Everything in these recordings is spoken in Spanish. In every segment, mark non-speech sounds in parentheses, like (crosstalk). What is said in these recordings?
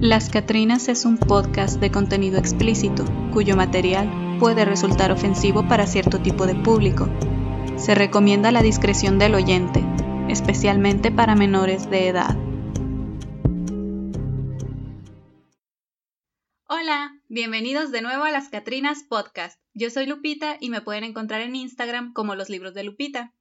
Las Catrinas es un podcast de contenido explícito, cuyo material puede resultar ofensivo para cierto tipo de público. Se recomienda la discreción del oyente, especialmente para menores de edad. Hola, bienvenidos de nuevo a Las Catrinas Podcast. Yo soy Lupita y me pueden encontrar en Instagram como Los Libros de Lupita.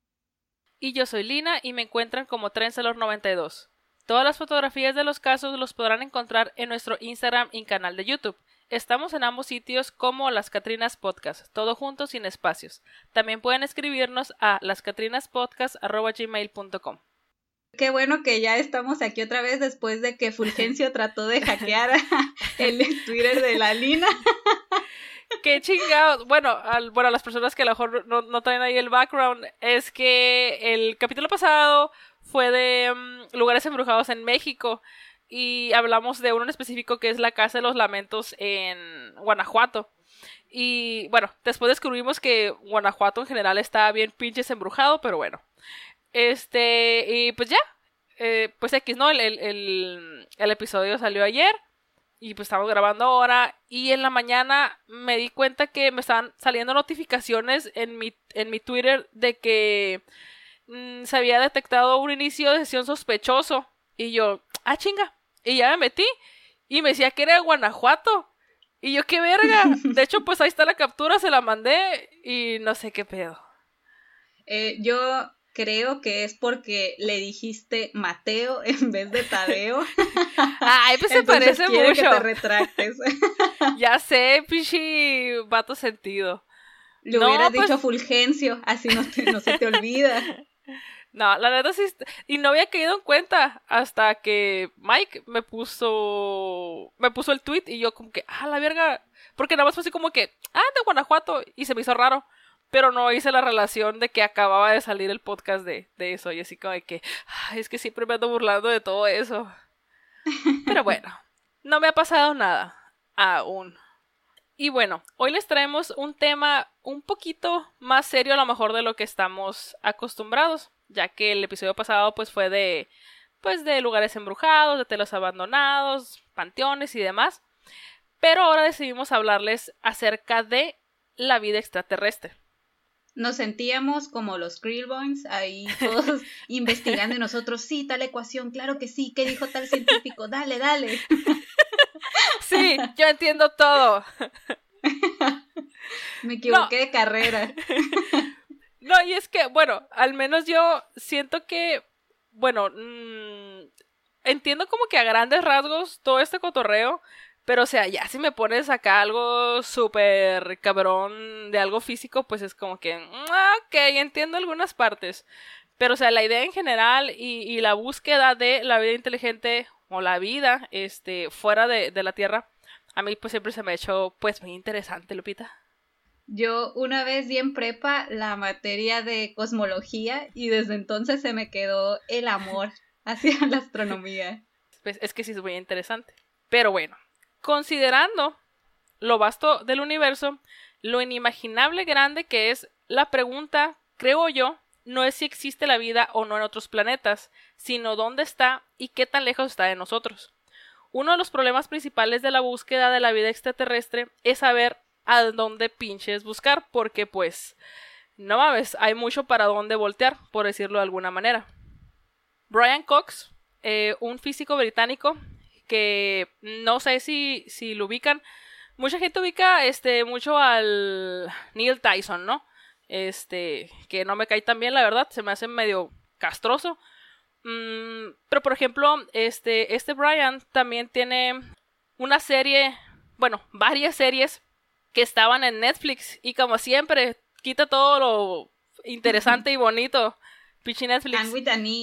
Y yo soy Lina y me encuentran como Trencelor92. Todas las fotografías de los casos los podrán encontrar en nuestro Instagram y canal de YouTube. Estamos en ambos sitios como Las Catrinas Podcast, todo junto sin espacios. También pueden escribirnos a lascatrinaspodcast.gmail.com Qué bueno que ya estamos aquí otra vez después de que Fulgencio (laughs) trató de hackear (laughs) el Twitter de la Lina. (laughs) Qué chingados. Bueno, al, bueno, las personas que a lo mejor no, no traen ahí el background, es que el capítulo pasado fue de mm, lugares embrujados en México y hablamos de uno en específico que es la Casa de los Lamentos en Guanajuato. Y bueno, después descubrimos que Guanajuato en general está bien pinches embrujado, pero bueno. Este, y pues ya, eh, pues X, ¿no? El, el, el, episodio salió ayer y pues estamos grabando ahora y en la mañana me di cuenta que me estaban saliendo notificaciones en mi, en mi Twitter de que Mm, se había detectado un inicio de sesión sospechoso. Y yo, ah, chinga. Y ya me metí. Y me decía que era de Guanajuato. Y yo, qué verga. (laughs) De hecho, pues ahí está la captura, se la mandé. Y no sé qué pedo. Eh, yo creo que es porque le dijiste Mateo (laughs) en vez de Tadeo. (laughs) Ay, pues se parece mucho. Que te retractes. ya sé, pichi, vato sentido. Le hubieras dicho pues Fulgencio, así no, no se te olvida. No, la verdad sí. Y no había caído en cuenta hasta que Mike me puso. Me puso el tweet y yo, como que, ah, la verga. Porque nada más fue así como que, ah, de Guanajuato. Y se me hizo raro. Pero no hice la relación de que acababa de salir el podcast de, de eso. Y así como de que, es que siempre me ando burlando de todo eso. (laughs) Pero bueno, no me ha pasado nada. Aún. Y bueno, hoy les traemos un tema un poquito más serio a lo mejor de lo que estamos acostumbrados ya que el episodio pasado pues fue de pues de lugares embrujados, de telos abandonados, panteones y demás. Pero ahora decidimos hablarles acerca de la vida extraterrestre. Nos sentíamos como los Krillboins ahí todos (laughs) investigando y nosotros, sí, tal ecuación, claro que sí, ¿qué dijo tal científico? Dale, dale. (laughs) Sí, yo entiendo todo. (laughs) Me equivoqué de carrera. No, y es que, bueno, al menos yo siento que, bueno, mm, entiendo como que a grandes rasgos todo este cotorreo, pero o sea, ya si me pones acá algo súper cabrón de algo físico, pues es como que, ah, ok, entiendo algunas partes. Pero o sea, la idea en general y, y la búsqueda de la vida inteligente o la vida este, fuera de, de la Tierra, a mí pues siempre se me ha hecho pues muy interesante, Lupita. Yo una vez di en prepa la materia de cosmología y desde entonces se me quedó el amor (laughs) hacia la astronomía. Pues es que sí es muy interesante. Pero bueno, considerando lo vasto del universo, lo inimaginable grande que es la pregunta, creo yo, no es si existe la vida o no en otros planetas, sino dónde está y qué tan lejos está de nosotros. Uno de los problemas principales de la búsqueda de la vida extraterrestre es saber a dónde pinches buscar, porque pues, no mames, hay mucho para dónde voltear, por decirlo de alguna manera. Brian Cox, eh, un físico británico que no sé si, si lo ubican. Mucha gente ubica este mucho al Neil Tyson, ¿no? Este, que no me cae tan bien, la verdad, se me hace medio castroso. Mm, pero por ejemplo, este, este Brian también tiene una serie, bueno, varias series que estaban en Netflix y como siempre quita todo lo interesante y (laughs) bonito. Pichi Netflix.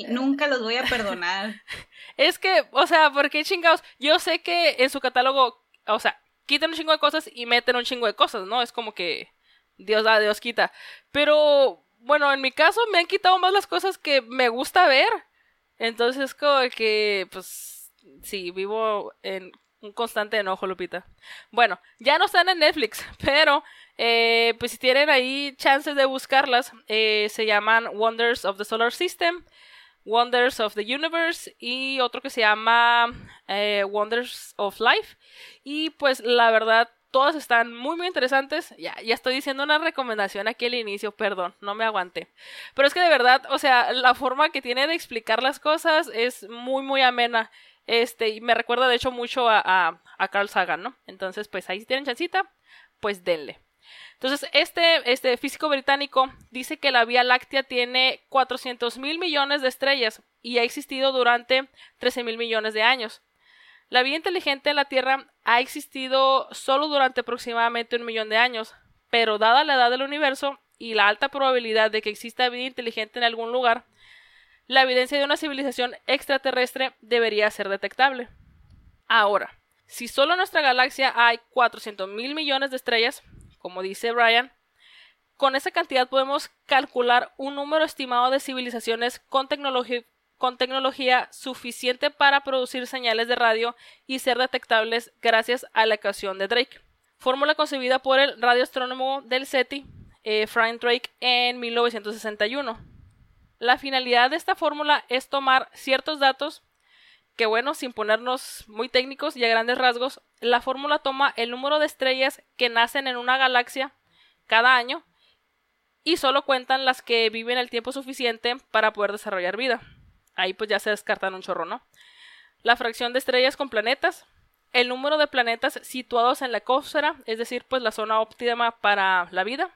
nunca los voy a perdonar. (laughs) es que, o sea, ¿por qué chingados? Yo sé que en su catálogo, o sea, quitan un chingo de cosas y meten un chingo de cosas, ¿no? Es como que Dios da, Dios quita. Pero, bueno, en mi caso me han quitado más las cosas que me gusta ver. Entonces, como que, pues, sí, vivo en un constante enojo, Lupita. Bueno, ya no están en Netflix, (laughs) pero eh, pues si tienen ahí chances de buscarlas, eh, se llaman Wonders of the Solar System. Wonders of the Universe y otro que se llama eh, Wonders of Life. Y pues la verdad, todas están muy muy interesantes. Ya, ya estoy diciendo una recomendación aquí al inicio, perdón, no me aguanté. Pero es que de verdad, o sea, la forma que tiene de explicar las cosas es muy muy amena. Este, y me recuerda de hecho mucho a, a, a Carl Sagan, ¿no? Entonces, pues ahí si tienen chancita, pues denle. Entonces, este, este físico británico dice que la Vía Láctea tiene 400 mil millones de estrellas y ha existido durante 13 mil millones de años. La vida inteligente en la Tierra ha existido solo durante aproximadamente un millón de años, pero dada la edad del universo y la alta probabilidad de que exista vida inteligente en algún lugar, la evidencia de una civilización extraterrestre debería ser detectable. Ahora, si solo en nuestra galaxia hay 400 mil millones de estrellas, como dice Brian, con esa cantidad podemos calcular un número estimado de civilizaciones con, tecnología suficiente para producir señales de radio y ser detectables gracias a la ecuación de Drake. Fórmula concebida por el radioastrónomo del SETI, eh, Frank Drake, en 1961. La finalidad de esta fórmula es tomar ciertos datos que bueno, sin ponernos muy técnicos y a grandes rasgos, la fórmula toma el número de estrellas que nacen en una galaxia cada año y solo cuentan las que viven el tiempo suficiente para poder desarrollar vida. Ahí pues ya se descartan un chorro, ¿no? La fracción de estrellas con planetas, el número de planetas situados en la ecosfera, es decir, pues la zona óptima para la vida,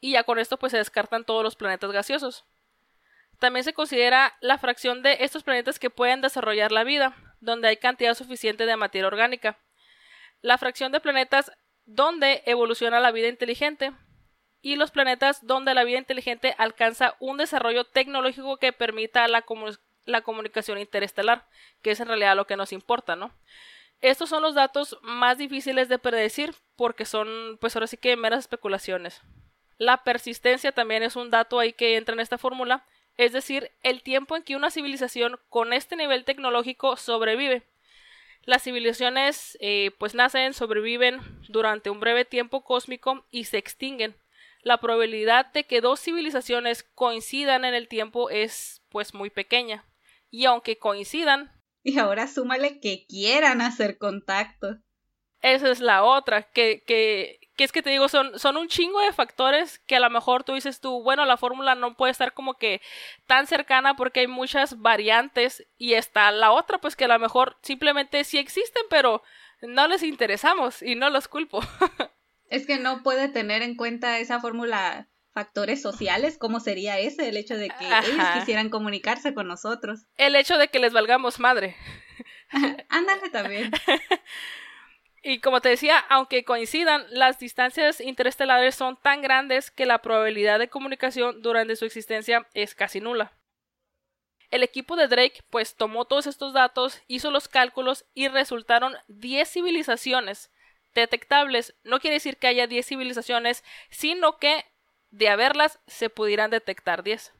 y ya con esto pues se descartan todos los planetas gaseosos. También se considera la fracción de estos planetas que pueden desarrollar la vida, donde hay cantidad suficiente de materia orgánica. La fracción de planetas donde evoluciona la vida inteligente y los planetas donde la vida inteligente alcanza un desarrollo tecnológico que permita la, la comunicación interestelar, que es en realidad lo que nos importa, ¿no? Estos son los datos más difíciles de predecir porque son, pues ahora sí que meras especulaciones. La persistencia también es un dato ahí que entra en esta fórmula es decir, el tiempo en que una civilización con este nivel tecnológico sobrevive. Las civilizaciones eh, pues nacen, sobreviven durante un breve tiempo cósmico y se extinguen. La probabilidad de que dos civilizaciones coincidan en el tiempo es pues muy pequeña. Y aunque coincidan... Y ahora súmale que quieran hacer contacto. Esa es la otra, que, que que es que te digo, son, son un chingo de factores que a lo mejor tú dices tú, bueno, la fórmula no puede estar como que tan cercana porque hay muchas variantes y está la otra, pues que a lo mejor simplemente sí existen, pero no les interesamos y no los culpo. (laughs) es que no puede tener en cuenta esa fórmula factores sociales, ¿cómo sería ese? El hecho de que ellos quisieran comunicarse con nosotros. El hecho de que les valgamos madre. (laughs) Ándale también. (laughs) Y como te decía, aunque coincidan, las distancias interestelares son tan grandes que la probabilidad de comunicación durante su existencia es casi nula. El equipo de Drake pues tomó todos estos datos, hizo los cálculos y resultaron 10 civilizaciones detectables. No quiere decir que haya 10 civilizaciones, sino que de haberlas se pudieran detectar 10.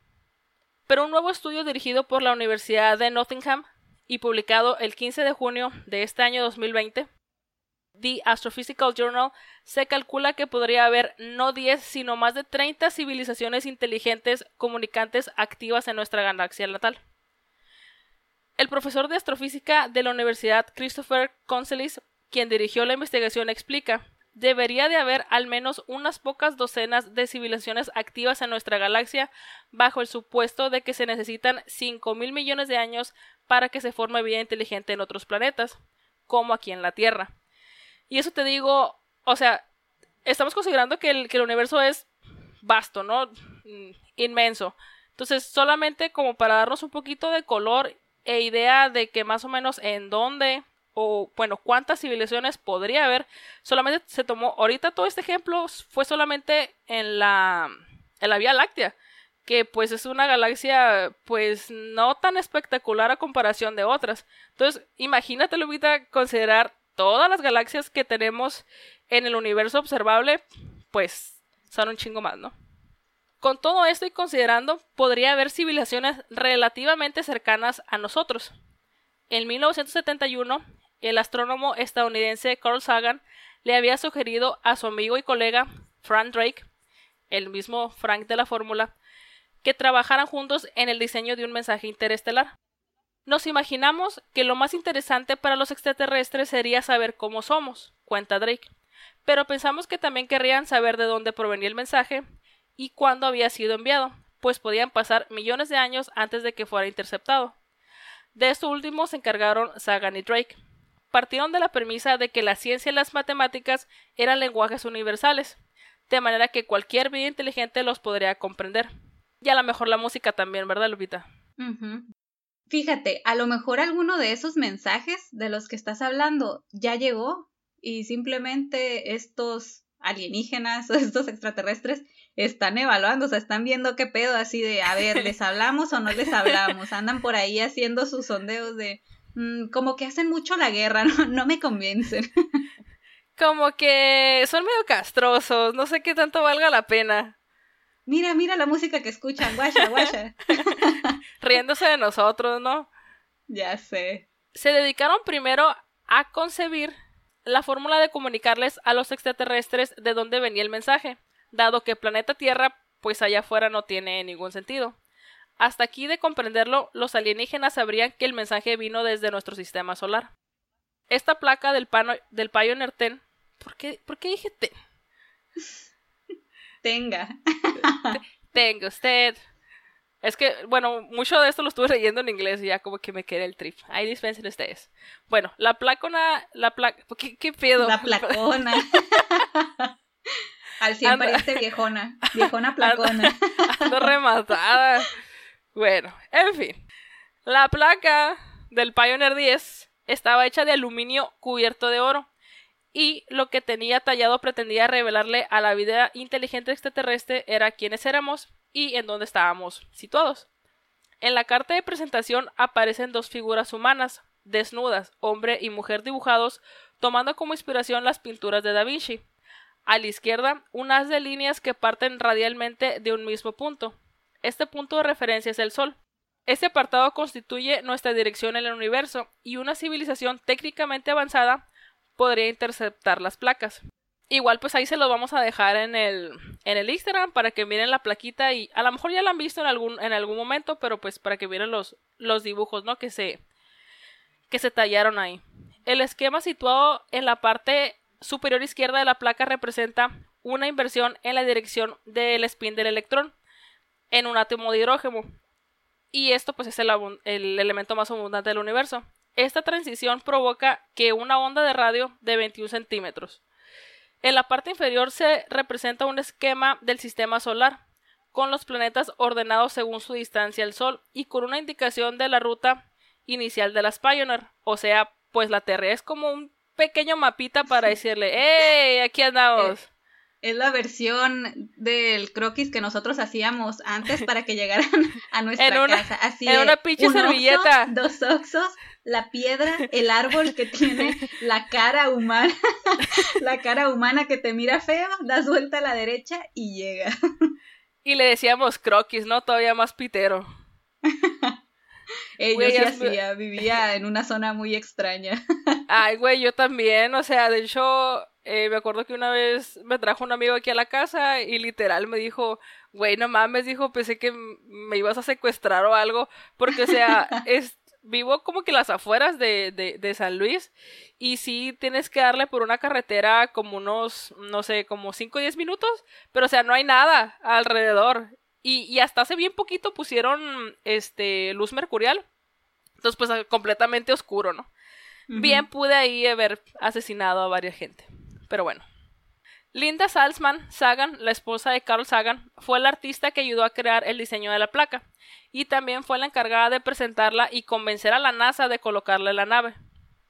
Pero un nuevo estudio dirigido por la Universidad de Nottingham y publicado el 15 de junio de este año 2020 The Astrophysical Journal, se calcula que podría haber no 10, sino más de 30 civilizaciones inteligentes comunicantes activas en nuestra galaxia natal. El profesor de astrofísica de la Universidad Christopher Concelis, quien dirigió la investigación, explica debería de haber al menos unas pocas docenas de civilizaciones activas en nuestra galaxia bajo el supuesto de que se necesitan 5 mil millones de años para que se forme vida inteligente en otros planetas, como aquí en la Tierra. Y eso te digo, o sea, estamos considerando que el, que el universo es vasto, ¿no? Mm, inmenso. Entonces, solamente como para darnos un poquito de color e idea de que más o menos en dónde o bueno, cuántas civilizaciones podría haber, solamente se tomó, ahorita todo este ejemplo fue solamente en la, en la Vía Láctea, que pues es una galaxia pues no tan espectacular a comparación de otras. Entonces, imagínate, Lupita, considerar todas las galaxias que tenemos en el universo observable, pues son un chingo más, ¿no? Con todo esto y considerando, podría haber civilizaciones relativamente cercanas a nosotros. En 1971, el astrónomo estadounidense Carl Sagan le había sugerido a su amigo y colega Frank Drake, el mismo Frank de la fórmula, que trabajaran juntos en el diseño de un mensaje interestelar. Nos imaginamos que lo más interesante para los extraterrestres sería saber cómo somos, cuenta Drake, pero pensamos que también querrían saber de dónde provenía el mensaje y cuándo había sido enviado, pues podían pasar millones de años antes de que fuera interceptado. De esto último se encargaron Sagan y Drake. Partieron de la premisa de que la ciencia y las matemáticas eran lenguajes universales, de manera que cualquier vida inteligente los podría comprender. Y a lo mejor la música también, ¿verdad, Lupita? Fíjate, a lo mejor alguno de esos mensajes de los que estás hablando ya llegó y simplemente estos alienígenas o (laughs) estos extraterrestres están evaluando, o sea, están viendo qué pedo así de, a ver, ¿les hablamos o no les hablamos? Andan por ahí haciendo sus sondeos de, mm, como que hacen mucho la guerra, (laughs) no, no me convencen. como que son medio castrosos, no sé qué tanto valga la pena mira, mira la música que escuchan, guasha, guasha. (laughs) Riéndose de nosotros, ¿no? Ya sé. Se dedicaron primero a concebir la fórmula de comunicarles a los extraterrestres de dónde venía el mensaje, dado que planeta Tierra, pues allá afuera no tiene ningún sentido. Hasta aquí de comprenderlo, los alienígenas sabrían que el mensaje vino desde nuestro sistema solar. Esta placa del, pano, del Pioneer 10, ¿por qué, ¿por qué dije? Tenga. Tenga usted. Es que, bueno, mucho de esto lo estuve leyendo en inglés y ya como que me quedé el trip. Ahí dispensen ustedes. Bueno, la placona, la placa, ¿qué, ¿qué, pedo? La placona. (laughs) Al 100 parece viejona. Viejona placona. (laughs) Ando, rematada. Bueno, en fin. La placa del Pioneer 10 estaba hecha de aluminio cubierto de oro y lo que tenía tallado pretendía revelarle a la vida inteligente extraterrestre era quiénes éramos y en dónde estábamos situados. En la carta de presentación aparecen dos figuras humanas, desnudas, hombre y mujer dibujados, tomando como inspiración las pinturas de Da Vinci. A la izquierda, un haz de líneas que parten radialmente de un mismo punto. Este punto de referencia es el Sol. Este apartado constituye nuestra dirección en el universo y una civilización técnicamente avanzada podría interceptar las placas. Igual pues ahí se lo vamos a dejar en el, en el Instagram para que miren la plaquita y a lo mejor ya la han visto en algún, en algún momento, pero pues para que miren los, los dibujos, ¿no? Que se, que se tallaron ahí. El esquema situado en la parte superior izquierda de la placa representa una inversión en la dirección del spin del electrón en un átomo de hidrógeno. Y esto pues es el, el elemento más abundante del universo. Esta transición provoca que una onda de radio de 21 centímetros. En la parte inferior se representa un esquema del sistema solar, con los planetas ordenados según su distancia al Sol y con una indicación de la ruta inicial de las Pioneer. O sea, pues la Tierra es como un pequeño mapita para decirle, ¡Hey! Aquí andamos. Es la versión del croquis que nosotros hacíamos antes para que llegaran (laughs) a nuestra casa. Así en una pinche servilleta. dos oxos, la piedra, el árbol que tiene (laughs) la cara humana, (laughs) la cara humana que te mira feo, da vuelta a la derecha y llega. Y le decíamos croquis, ¿no? Todavía más pitero. (laughs) Ey, yo sí hacía, vivía en una zona muy extraña. Ay, güey, yo también, o sea, de hecho, eh, me acuerdo que una vez me trajo un amigo aquí a la casa y literal me dijo, güey, no mames, dijo, pensé que me ibas a secuestrar o algo, porque, o sea, es, vivo como que las afueras de, de, de, San Luis y sí tienes que darle por una carretera como unos, no sé, como 5 o 10 minutos, pero o sea, no hay nada alrededor. Y, y hasta hace bien poquito pusieron este luz mercurial. Entonces, pues completamente oscuro, ¿no? Bien pude ahí haber asesinado a varias gente. Pero bueno. Linda Salzman Sagan, la esposa de Carl Sagan, fue la artista que ayudó a crear el diseño de la placa y también fue la encargada de presentarla y convencer a la NASA de colocarla en la nave.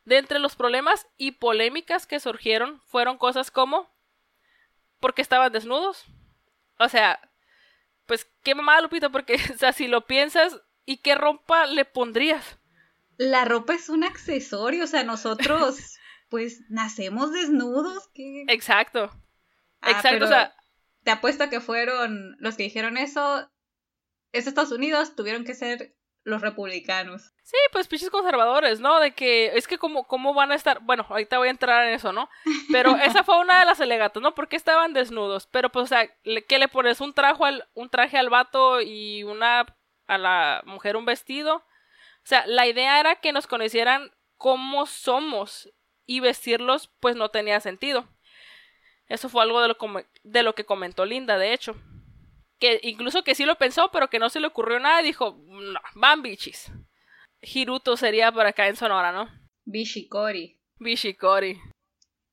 De entre los problemas y polémicas que surgieron fueron cosas como ¿por qué estaban desnudos? O sea, pues qué mamada Lupita, porque (laughs) o sea, si lo piensas, ¿y qué ropa le pondrías? La ropa es un accesorio, o sea, nosotros (laughs) pues nacemos desnudos. Exacto. Ah, Exacto, o sea, te apuesto que fueron los que dijeron eso, es Estados Unidos, tuvieron que ser los republicanos. Sí, pues pinches conservadores, ¿no? De que es que cómo, cómo van a estar, bueno, ahorita voy a entrar en eso, ¿no? Pero (laughs) esa fue una de las alegatas, ¿no? Porque estaban desnudos, pero pues, o sea, ¿qué le pones? Un, trajo al, un traje al vato y una a la mujer un vestido. O sea, la idea era que nos conocieran cómo somos y vestirlos pues no tenía sentido. Eso fue algo de lo, de lo que comentó Linda, de hecho. Que incluso que sí lo pensó, pero que no se le ocurrió nada y dijo, no, van bichis. Hiruto sería por acá en Sonora, ¿no? Bishikori. Bishikori.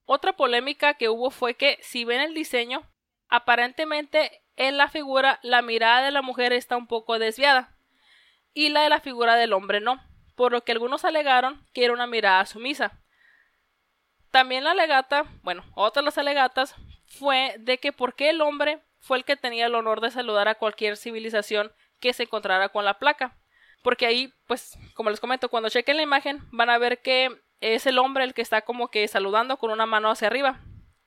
Otra polémica que hubo fue que, si ven el diseño, aparentemente en la figura la mirada de la mujer está un poco desviada y la de la figura del hombre no, por lo que algunos alegaron que era una mirada sumisa. También la alegata, bueno, otra de las alegatas fue de que por qué el hombre fue el que tenía el honor de saludar a cualquier civilización que se encontrara con la placa. Porque ahí, pues, como les comento, cuando chequen la imagen van a ver que es el hombre el que está como que saludando con una mano hacia arriba.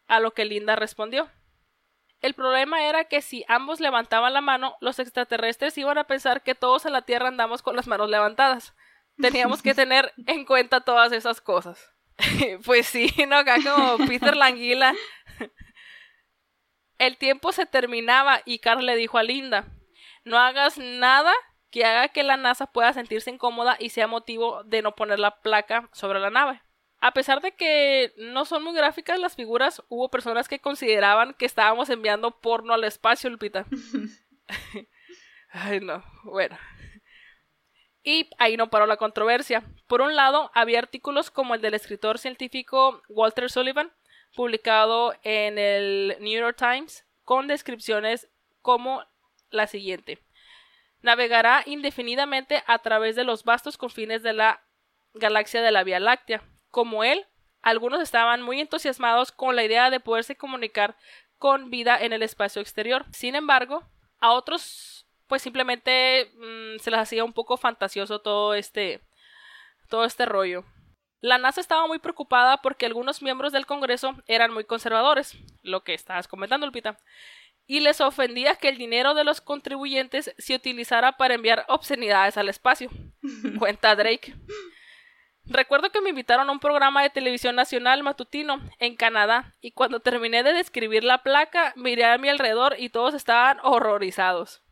A lo que Linda respondió. El problema era que si ambos levantaban la mano, los extraterrestres iban a pensar que todos en la Tierra andamos con las manos levantadas. Teníamos que (laughs) tener en cuenta todas esas cosas. (laughs) pues sí, ¿no? Acá como Peter (laughs) Languila. El tiempo se terminaba y Carl le dijo a Linda, no hagas nada que haga que la NASA pueda sentirse incómoda y sea motivo de no poner la placa sobre la nave. A pesar de que no son muy gráficas las figuras, hubo personas que consideraban que estábamos enviando porno al espacio, Lupita. (laughs) Ay, no, bueno. Y ahí no paró la controversia. Por un lado, había artículos como el del escritor científico Walter Sullivan, publicado en el New York Times, con descripciones como la siguiente. Navegará indefinidamente a través de los vastos confines de la galaxia de la Vía Láctea. Como él, algunos estaban muy entusiasmados con la idea de poderse comunicar con vida en el espacio exterior. Sin embargo, a otros pues simplemente mm, se les hacía un poco fantasioso todo este todo este rollo. La NASA estaba muy preocupada porque algunos miembros del Congreso eran muy conservadores, lo que estabas comentando, Lupita, y les ofendía que el dinero de los contribuyentes se utilizara para enviar obscenidades al espacio. (laughs) Cuenta Drake. Recuerdo que me invitaron a un programa de televisión nacional matutino en Canadá y cuando terminé de describir la placa miré a mi alrededor y todos estaban horrorizados.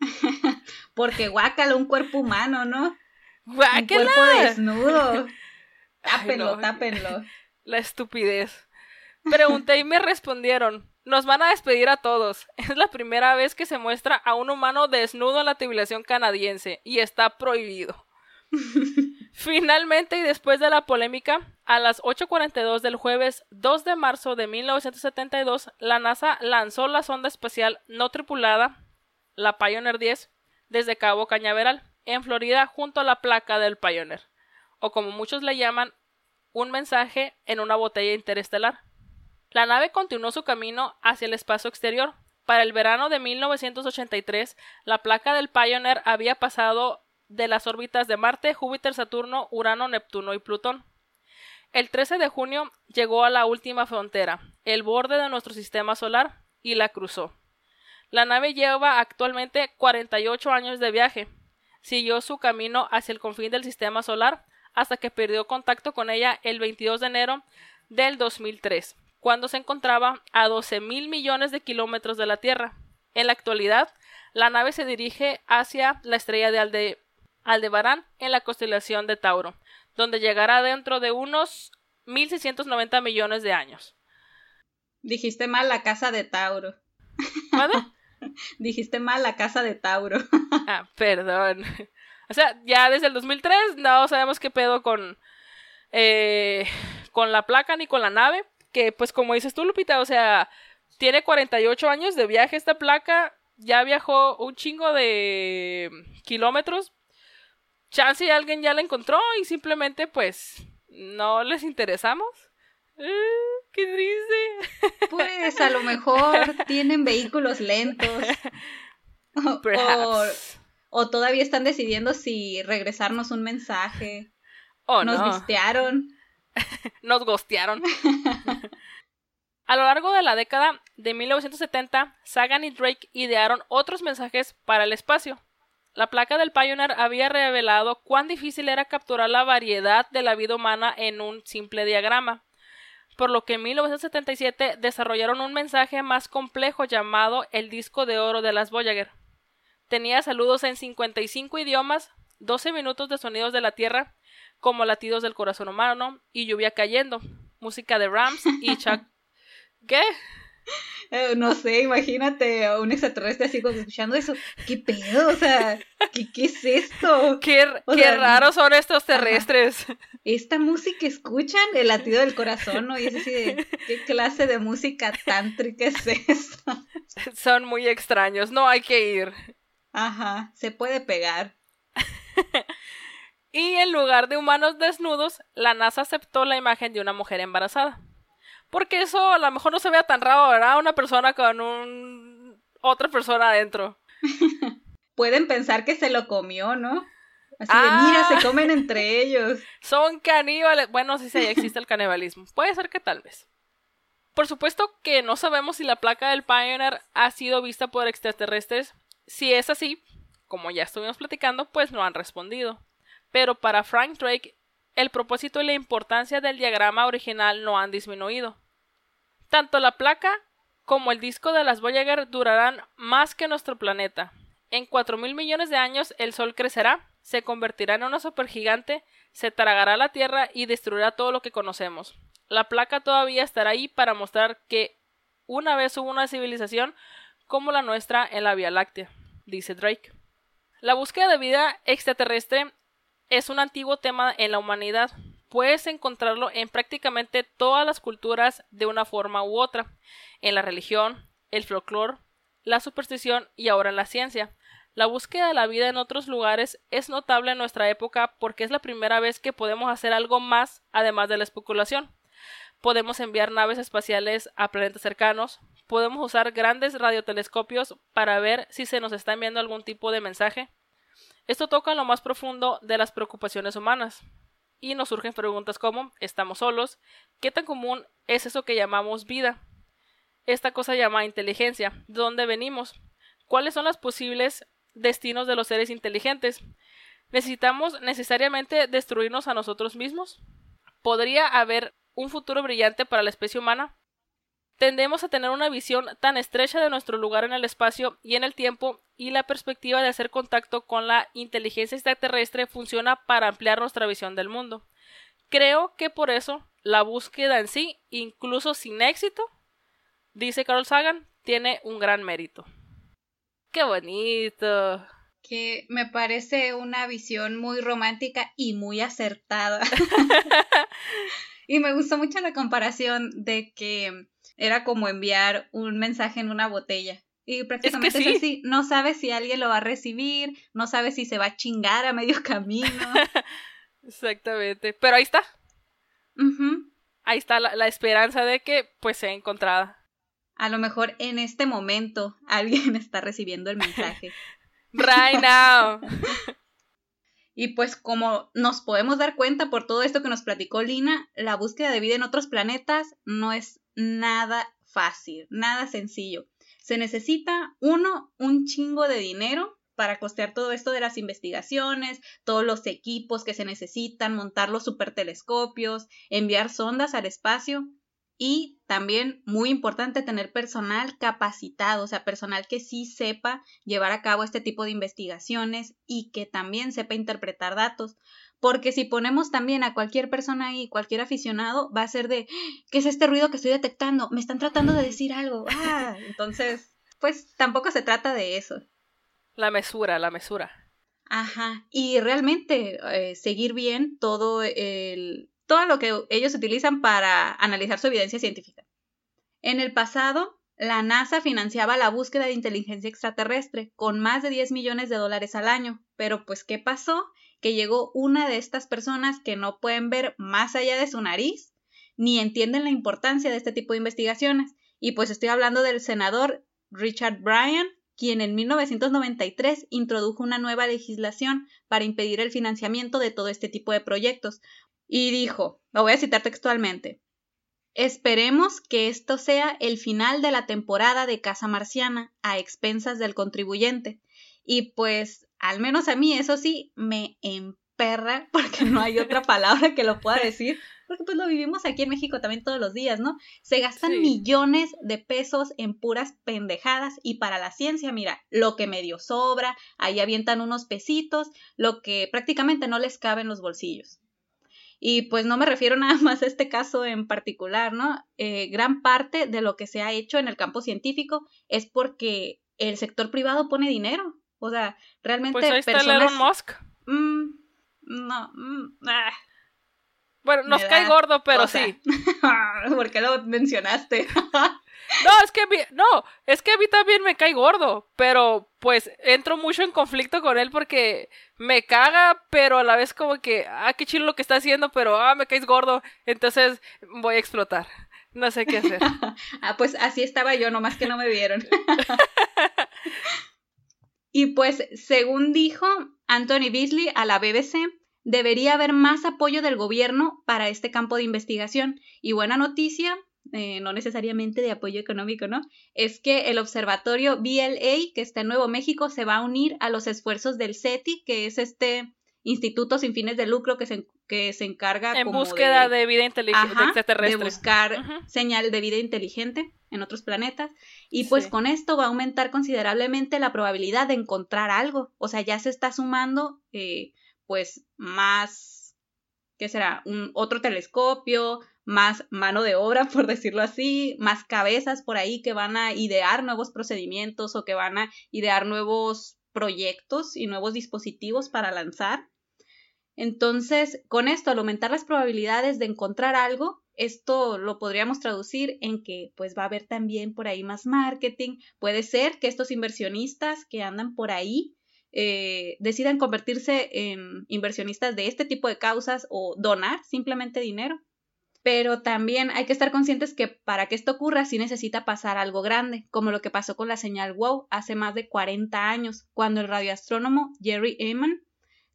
(laughs) Porque guácala, un cuerpo humano, ¿no? ¡Guácala! Un cuerpo desnudo. (laughs) Tápenlo, tápenlo. La estupidez. Pregunté y me respondieron. Nos van a despedir a todos. (laughs) Es la primera vez que se muestra a un humano desnudo en la televisión canadiense y está prohibido. Finalmente y después de la polémica, a las 8.42 del jueves 2 de marzo de 1972, la NASA lanzó la sonda espacial no tripulada la Pioneer 10 desde Cabo Cañaveral, en Florida, junto a la placa del Pioneer, o como muchos le llaman, un mensaje en una botella interestelar. La nave continuó su camino hacia el espacio exterior. Para el verano de 1983, la placa del Pioneer había pasado de las órbitas de Marte, Júpiter, Saturno, Urano, Neptuno y Plutón. El 13 de junio llegó a la última frontera, el borde de nuestro sistema solar, y la cruzó. La nave lleva actualmente 48 años de viaje. Siguió su camino hacia el confín del sistema solar hasta que perdió contacto con ella el 22 de enero del 2003, cuando se encontraba a 12 mil millones de kilómetros de la Tierra. En la actualidad, la nave se dirige hacia la estrella de Aldebarán en la constelación de Tauro, donde llegará dentro de unos 1690 millones de años. Dijiste mal la casa de Tauro. (laughs) (laughs) Dijiste mal la casa de Tauro. (laughs) ah, perdón. O sea, ya desde el 2003 no sabemos qué pedo con, eh, con la placa ni con la nave. Que pues como dices tú, Lupita, o sea, tiene 48 años de viaje esta placa. Ya viajó un chingo de kilómetros. Chance alguien ya la encontró y simplemente pues no les interesamos. (laughs) ¡Qué triste! Pues a lo mejor tienen vehículos lentos. (laughs) O, todavía están decidiendo si regresarnos un mensaje. O Nos no. gostearon. (laughs) Nos gostearon. A lo largo de la década de 1970, Sagan y Drake idearon otros mensajes para el espacio. la placa del Pioneer había revelado cuán difícil era capturar la variedad de la vida humana en un simple diagrama, por lo que en 1977 desarrollaron un mensaje más complejo llamado el disco de oro de las Voyager. Tenía saludos en 55 idiomas, 12 minutos de sonidos de la Tierra, como latidos del corazón humano y lluvia cayendo, música de Rams y Chuck. (laughs) ¿Qué? Eh, no sé, imagínate a un extraterrestre así como escuchando eso. ¿Qué pedo? O sea, ¿qué, qué es esto? Qué, raros son estos terrestres. Esta música escuchan el latido del corazón, ¿no? Y es así de, ¿qué clase de música tántrica es esta? Son muy extraños, no hay que ir. Ajá, se puede pegar. (laughs) y en lugar de humanos desnudos, la NASA aceptó la imagen de una mujer embarazada. Porque eso a lo mejor no se vea tan raro, ¿verdad? Una persona con un... otra persona adentro. (laughs) Pueden pensar que se lo comió, ¿no? Así de, mira, se ah. comen entre ellos. (laughs) Son caníbales. Bueno, sí, sí, existe el canibalismo. Puede ser que tal vez. Por supuesto que no sabemos si la placa del Pioneer ha sido vista por extraterrestres. Si es así, como ya estuvimos platicando, pues no han respondido. Pero para Frank Drake, el propósito y la importancia del diagrama original no han disminuido. Tanto la placa como el disco de las Voyager durarán más que nuestro planeta. En cuatro mil millones de años el Sol crecerá, se convertirá en una supergigante, se tragará la Tierra y destruirá todo lo que conocemos. La placa todavía estará ahí para mostrar que una vez hubo una civilización como la nuestra en la Vía Láctea, dice Drake. La búsqueda de vida extraterrestre es un antiguo tema en la humanidad. Puedes encontrarlo en prácticamente todas las culturas de una forma u otra, en la religión, el folclore, la superstición y ahora en la ciencia. La búsqueda de la vida en otros lugares es notable en nuestra época porque es la primera vez que podemos hacer algo más además de la especulación. Podemos enviar naves espaciales a planetas cercanos, podemos usar grandes radiotelescopios para ver si se nos está enviando algún tipo de mensaje, esto toca lo más profundo de las preocupaciones humanas. Y nos surgen preguntas como ¿estamos solos? ¿Qué tan común es eso que llamamos vida? Esta cosa llamada inteligencia. ¿De dónde venimos? ¿Cuáles son los posibles destinos de los seres inteligentes? ¿Necesitamos necesariamente destruirnos a nosotros mismos? ¿Podría haber un futuro brillante para la especie humana? Tendemos a tener una visión tan estrecha de nuestro lugar en el espacio y en el tiempo y la perspectiva de hacer contacto con la inteligencia extraterrestre funciona para ampliar nuestra visión del mundo. Creo que por eso la búsqueda en sí, incluso sin éxito, dice Carl Sagan, tiene un gran mérito. ¡Qué bonito! Que me parece una visión muy romántica y muy acertada. (laughs) (laughs) y me gustó mucho la comparación de que era como enviar un mensaje en una botella. Y prácticamente es, así, no sabes si alguien lo va a recibir, no sabes si se va a chingar a medio (laughs) camino. (laughs) Exactamente, pero ahí está. Ahí está la, esperanza de que pues sea encontrada. A lo mejor en este momento alguien (laughs) está recibiendo el mensaje. right now. Y pues como nos podemos dar cuenta por todo esto que nos platicó Lina, la búsqueda de vida en otros planetas no es nada fácil, nada sencillo. Se necesita, uno, un chingo de dinero para costear todo esto de las investigaciones, todos los equipos que se necesitan, montar los supertelescopios, enviar sondas al espacio y también muy importante tener personal capacitado, o sea, personal que sí sepa llevar a cabo este tipo de investigaciones y que también sepa interpretar datos, porque si ponemos también a cualquier persona ahí, cualquier aficionado, va a ser de, ¿qué es este ruido que estoy detectando? Me están tratando de decir algo. (laughs) Ah, entonces, pues tampoco se trata de eso. La mesura, la mesura. Ajá, y realmente eh, seguir bien todo el todo lo que ellos utilizan para analizar su evidencia científica. En el pasado, la NASA financiaba la búsqueda de inteligencia extraterrestre con más de 10 millones de dólares al año, pero pues ¿qué pasó? Que llegó una de estas personas que no pueden ver más allá de su nariz ni entienden la importancia de este tipo de investigaciones. Y pues estoy hablando del senador Richard Bryan, quien en 1993 introdujo una nueva legislación para impedir el financiamiento de todo este tipo de proyectos. Y dijo, lo voy a citar textualmente, Esperemos que esto sea el final de la temporada de Casa Marciana a expensas del contribuyente. Y pues al menos a mí, eso sí, me emperra, porque no hay otra (laughs) palabra que lo pueda decir, porque pues lo vivimos aquí en México también todos los días, ¿no? Se gastan millones de pesos en puras pendejadas y para la ciencia, mira, lo que medio sobra, ahí avientan unos pesitos, lo que prácticamente no les cabe en los bolsillos. Y pues no me refiero nada más a este caso en particular, ¿no? Eh, gran parte de lo que se ha hecho en el campo científico es porque el sector privado pone dinero. O sea, realmente. Pues ahí está Elon Musk. Mm, no, mm, ah. Bueno, nos cae gordo, pero sí. (laughs) ¿Por qué lo mencionaste? (laughs) no, es que no, es que a mí también me cae gordo, pero pues entro mucho en conflicto con él porque me caga, pero a la vez como que, ah, qué chido lo que está haciendo, pero ah, me caes gordo, entonces voy a explotar. No sé qué hacer. (laughs) ah, pues así estaba yo, nomás que no me vieron. Y pues, según dijo Anthony Beasley a la BBC, debería haber más apoyo del gobierno para este campo de investigación. Y buena noticia, eh, no necesariamente de apoyo económico, ¿no? Es que el observatorio BLA, que está en Nuevo México, se va a unir a los esfuerzos del CETI, que es este instituto sin fines de lucro que se, que se encarga en búsqueda de, vida inteligente extraterrestre. De buscar señal de vida inteligente en otros planetas. Y pues con esto va a aumentar considerablemente la probabilidad de encontrar algo. O sea, ya se está sumando eh, pues más, ¿qué será? Un, otro telescopio, más mano de obra, (laughs) por decirlo así, más cabezas por ahí que van a idear nuevos procedimientos o que van a idear nuevos proyectos y nuevos dispositivos para lanzar. Entonces, con esto, al aumentar las probabilidades de encontrar algo, esto lo podríamos traducir en que pues va a haber también por ahí más marketing. Puede ser que estos inversionistas que andan por ahí eh, decidan convertirse en inversionistas de este tipo de causas o donar simplemente dinero. Pero también hay que estar conscientes que para que esto ocurra sí necesita pasar algo grande, como lo que pasó con la señal WOW hace más de 40 años, cuando el radioastrónomo Jerry Eman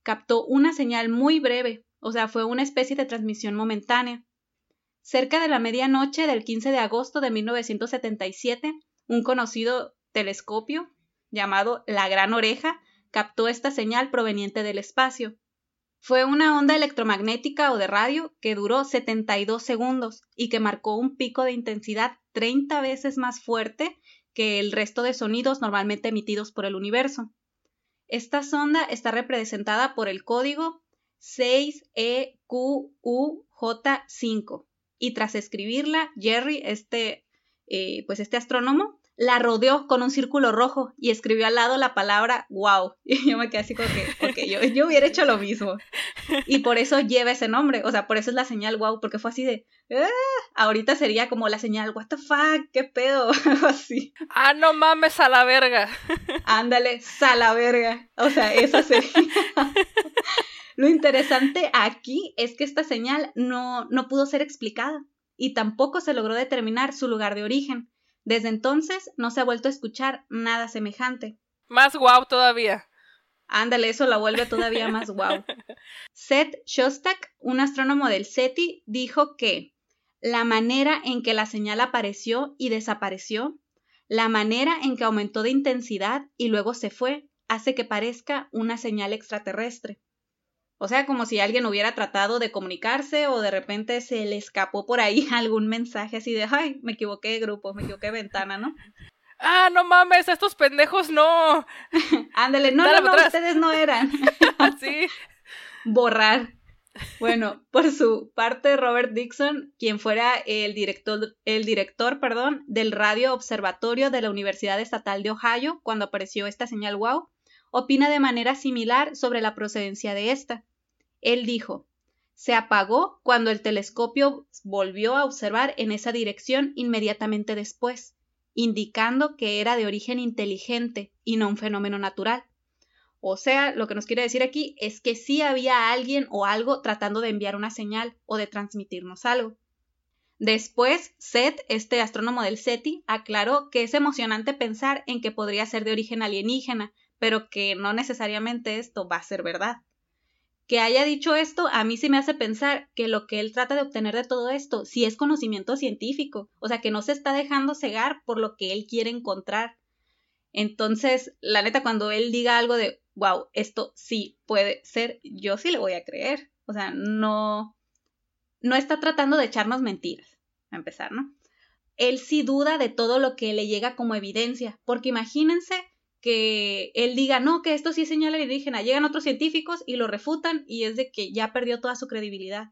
captó una señal muy breve, o sea, fue una especie de transmisión momentánea. Cerca de la medianoche del 15 de agosto de 1977, un conocido telescopio llamado La Gran Oreja captó esta señal proveniente del espacio. Fue una onda electromagnética o de radio que duró 72 segundos y que marcó un pico de intensidad 30 veces más fuerte que el resto de sonidos normalmente emitidos por el universo. Esta sonda está representada por el código 6EQUJ5 y tras escribirla, Jerry, este, eh, pues este astrónomo, la rodeó con un círculo rojo y escribió al lado la palabra wow. (laughs) Y yo me quedé así como que, ok, yo, yo hubiera hecho lo mismo. Y por eso lleva ese nombre, o sea, por eso es la señal wow, porque fue así de, ah", ahorita sería como la señal, what the fuck, qué pedo, (laughs) así. Ah, no mames a la verga. Ándale, a la verga. O sea, esa sería. (laughs) Lo interesante aquí es que esta señal no, no pudo ser explicada y tampoco se logró determinar su lugar de origen. Desde entonces no se ha vuelto a escuchar nada semejante. Más guau todavía. Ándale, eso la vuelve todavía más guau. (laughs) Seth Shostak, un astrónomo del SETI, dijo que la manera en que la señal apareció y desapareció, la manera en que aumentó de intensidad y luego se fue, hace que parezca una señal extraterrestre. O sea, como si alguien hubiera tratado de comunicarse o de repente se le escapó por ahí (laughs) algún mensaje así de, ay, me equivoqué de grupo, me equivoqué de ventana, ¿no? Ah, no mames, estos pendejos no. (laughs) Ándale, no, no, no, ustedes no eran. (laughs) sí. Borrar. Bueno, por su parte, Robert Dixon, quien fuera el director, el director perdón, del Radio Observatorio de la Universidad Estatal de Ohio cuando apareció esta señal WOW, opina de manera similar sobre la procedencia de esta. Él dijo, se apagó cuando el telescopio volvió a observar en esa dirección inmediatamente después, indicando que era de origen inteligente y no un fenómeno natural. O sea, lo que nos quiere decir aquí es que sí había alguien o algo tratando de enviar una señal o de transmitirnos algo. Después, Seth, este astrónomo del SETI, aclaró que es emocionante pensar en que podría ser de origen alienígena, pero que no necesariamente esto va a ser verdad que haya dicho esto, a mí sí me hace pensar que lo que él trata de obtener de todo esto sí es conocimiento científico, o sea, que no se está dejando cegar por lo que él quiere encontrar. Entonces, la neta, cuando él diga algo de, wow, esto sí puede ser, yo sí le voy a creer. O sea, no, no está tratando de echarnos mentiras, a empezar, ¿no? Él sí duda de todo lo que le llega como evidencia, porque imagínense que él diga, no, que esto sí es señal alienígena, llegan otros científicos y lo refutan y es de que ya perdió toda su credibilidad.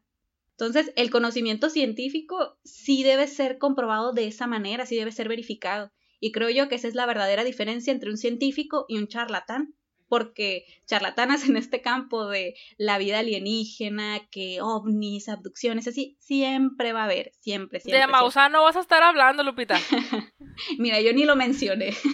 Entonces, el conocimiento científico sí debe ser comprobado de esa manera, sí debe ser verificado. Y creo yo que esa es la verdadera diferencia entre un científico y un charlatán porque charlatanas en este campo de la vida alienígena, que ovnis, abducciones, así, siempre va a haber, siempre, siempre. De Maussan no vas a estar hablando, Lupita. (laughs) Mira, yo ni lo mencioné. (laughs)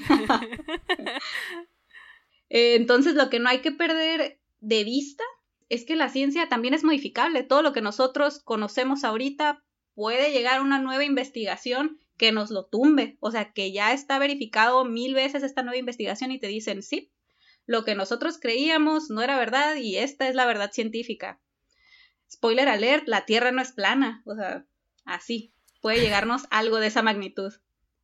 Eh, entonces, lo que no hay que perder de vista es que la ciencia también es modificable. Todo lo que nosotros conocemos ahorita puede llegar a una nueva investigación que nos lo tumbe. O sea, que ya está verificado mil veces esta nueva investigación y te dicen, sí, lo que nosotros creíamos no era verdad y esta es la verdad científica. Spoiler alert, la Tierra no es plana, o sea, así, puede llegarnos (laughs) algo de esa magnitud.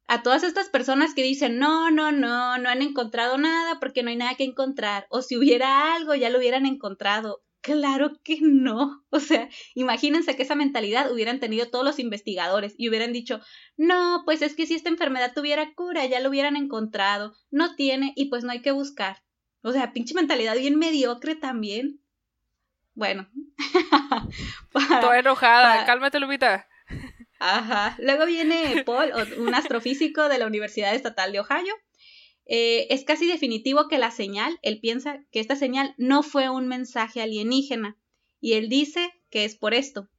A todas estas personas que dicen, no, no, no, no han encontrado nada porque no hay nada que encontrar, o si hubiera algo ya lo hubieran encontrado. Claro que no. O sea, imagínense que esa mentalidad hubieran tenido todos los investigadores y hubieran dicho, no, pues es que si esta enfermedad tuviera cura, ya lo hubieran encontrado. No tiene y pues no hay que buscar. O sea, pinche mentalidad bien mediocre también. Bueno. (laughs) Toda enojada. Cálmate, Lupita. Ajá. Luego viene Paul, (laughs) un astrofísico de la Universidad Estatal de Ohio. Eh, es casi definitivo que la señal, él piensa que esta señal no fue un mensaje alienígena. Y él dice que es por esto.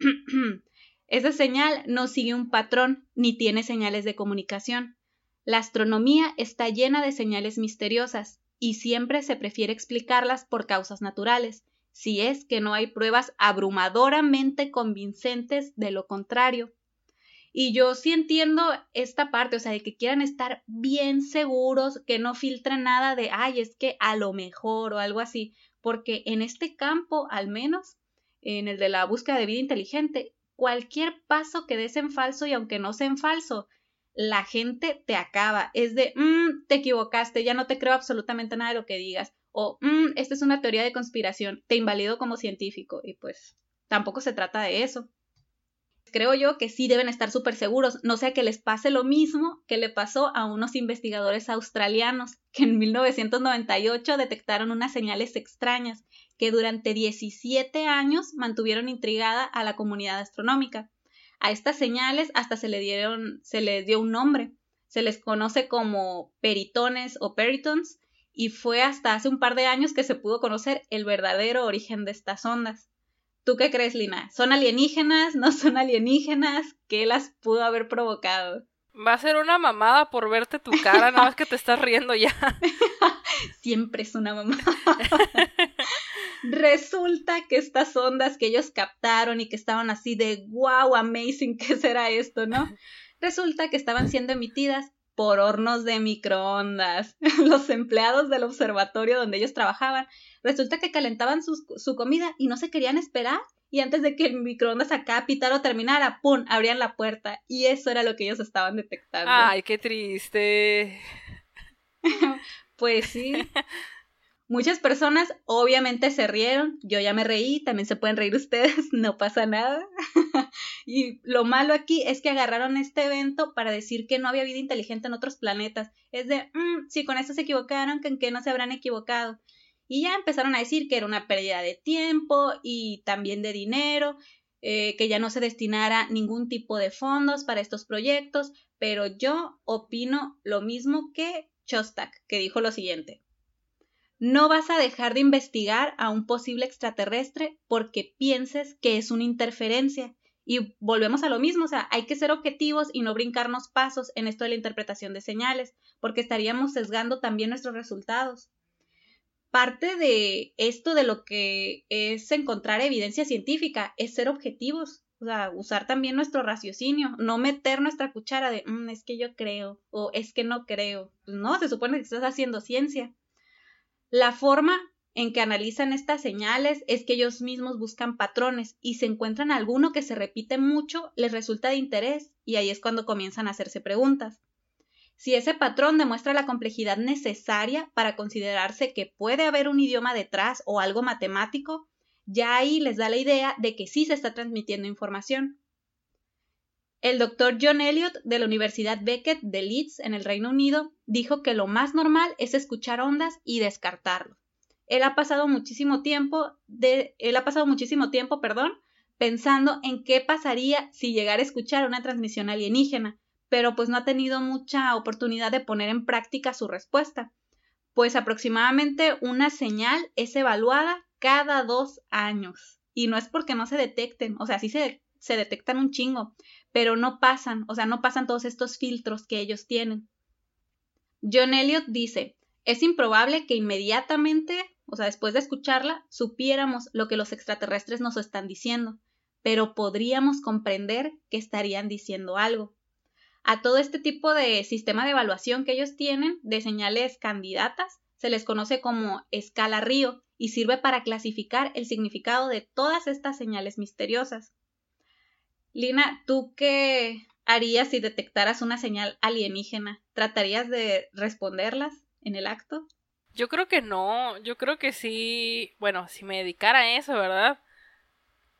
(clears throat) Esa señal no sigue un patrón ni tiene señales de comunicación. La astronomía está llena de señales misteriosas y siempre se prefiere explicarlas por causas naturales, si es que no hay pruebas abrumadoramente convincentes de lo contrario. Y yo sí entiendo esta parte, o sea, de que quieran estar bien seguros, que no filtren nada de, ay, es que a lo mejor o algo así, porque en este campo, al menos, en el de la búsqueda de vida inteligente, cualquier paso que des en falso y aunque no sea en falso, la gente te acaba. Es de, mmm, te equivocaste, ya no te creo absolutamente nada de lo que digas. O, mmm, esta es una teoría de conspiración, te invalido como científico. Y pues tampoco se trata de eso. Creo yo que sí deben estar súper seguros, no sea que les pase lo mismo que le pasó a unos investigadores australianos que en 1998 detectaron unas señales extrañas que durante 17 años mantuvieron intrigada a la comunidad astronómica. A estas señales hasta se le dieron, se les dio un nombre. Se les conoce como peritones o peritons y fue hasta hace un par de años que se pudo conocer el verdadero origen de estas ondas. ¿Tú qué crees, Lina? ¿Son alienígenas? ¿No son alienígenas? ¿Qué las pudo haber provocado? Va a ser una mamada por verte tu cara, nada más que te estás riendo ya. (laughs) Siempre es una mamada. Resulta que estas ondas que ellos captaron y que estaban así de wow, amazing, ¿qué será esto, no? Resulta que estaban siendo emitidas por hornos de microondas. (laughs) Los empleados del observatorio donde ellos trabajaban, resulta que calentaban su, su comida y no se querían esperar y antes de que el microondas acá pitara o terminara, ¡pum! abrían la puerta y eso era lo que ellos estaban detectando. Ay, qué triste. (laughs) pues sí. Muchas personas obviamente se rieron, yo ya me reí, también se pueden reír ustedes, (laughs) no pasa nada. (laughs) y lo malo aquí es que agarraron este evento para decir que no había vida inteligente en otros planetas. Es de, mm, si con eso se equivocaron, ¿en qué no se habrán equivocado? Y ya empezaron a decir que era una pérdida de tiempo y también de dinero, eh, que ya no se destinara ningún tipo de fondos para estos proyectos, pero yo opino lo mismo que Chostak, que dijo lo siguiente. No vas a dejar de investigar a un posible extraterrestre porque pienses que es una interferencia. Y volvemos a lo mismo, o sea, hay que ser objetivos y no brincarnos pasos en esto de la interpretación de señales, porque estaríamos sesgando también nuestros resultados. Parte de esto de lo que es encontrar evidencia científica es ser objetivos, o sea, usar también nuestro raciocinio, no meter nuestra cuchara de, mm, es que yo creo o es que no creo. Pues no, se supone que estás haciendo ciencia. La forma en que analizan estas señales es que ellos mismos buscan patrones y si encuentran alguno que se repite mucho, les resulta de interés y ahí es cuando comienzan a hacerse preguntas. Si ese patrón demuestra la complejidad necesaria para considerarse que puede haber un idioma detrás o algo matemático, ya ahí les da la idea de que sí se está transmitiendo información. El doctor John Elliot de la Universidad Beckett de Leeds en el Reino Unido dijo que lo más normal es escuchar ondas y descartarlo. Él ha pasado muchísimo tiempo de, él ha pasado muchísimo tiempo, perdón, pensando en qué pasaría si llegara a escuchar una transmisión alienígena, pero pues no ha tenido mucha oportunidad de poner en práctica su respuesta, pues aproximadamente una señal es evaluada cada dos años. Y no es porque no se detecten, o sea, sí se, se detectan un chingo, pero no pasan, o sea, no pasan todos estos filtros que ellos tienen. John Elliot dice, es improbable que inmediatamente, o sea, después de escucharla, supiéramos lo que los extraterrestres nos están diciendo, pero podríamos comprender que estarían diciendo algo a todo este tipo de sistema de evaluación que ellos tienen de señales candidatas, se les conoce como escala Río y sirve para clasificar el significado de todas estas señales misteriosas. Lina, ¿tú qué harías si detectaras una señal alienígena? ¿Tratarías de responderlas en el acto? Yo creo que no, yo creo que sí, bueno, si me dedicara a eso, ¿verdad?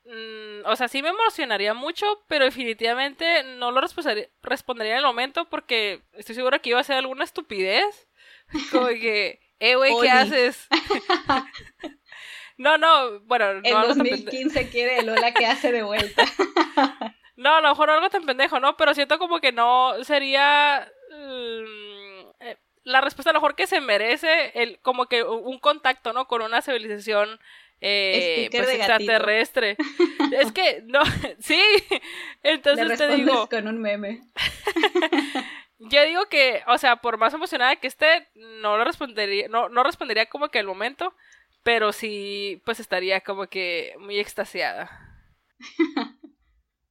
Mm, o sea, sí me emocionaría mucho, pero definitivamente no lo respondería, en el momento porque estoy segura que iba a ser alguna estupidez. (laughs) Como que, eh, güey, ¿qué haces? (laughs) no, no, bueno. En 2015 quiere el hola que hace de vuelta. (laughs) no, a lo mejor algo tan pendejo, ¿no? Pero siento como que no sería... Mm, la respuesta a lo mejor que se merece, el, como que un contacto, ¿no? Con una civilización eh, pues extraterrestre. (laughs) es que, no, (laughs) sí. Entonces te digo. con un meme. (laughs) yo digo que, o sea, por más emocionada que esté, no lo respondería, no, no respondería como que al momento, pero sí, pues estaría como que muy extasiada.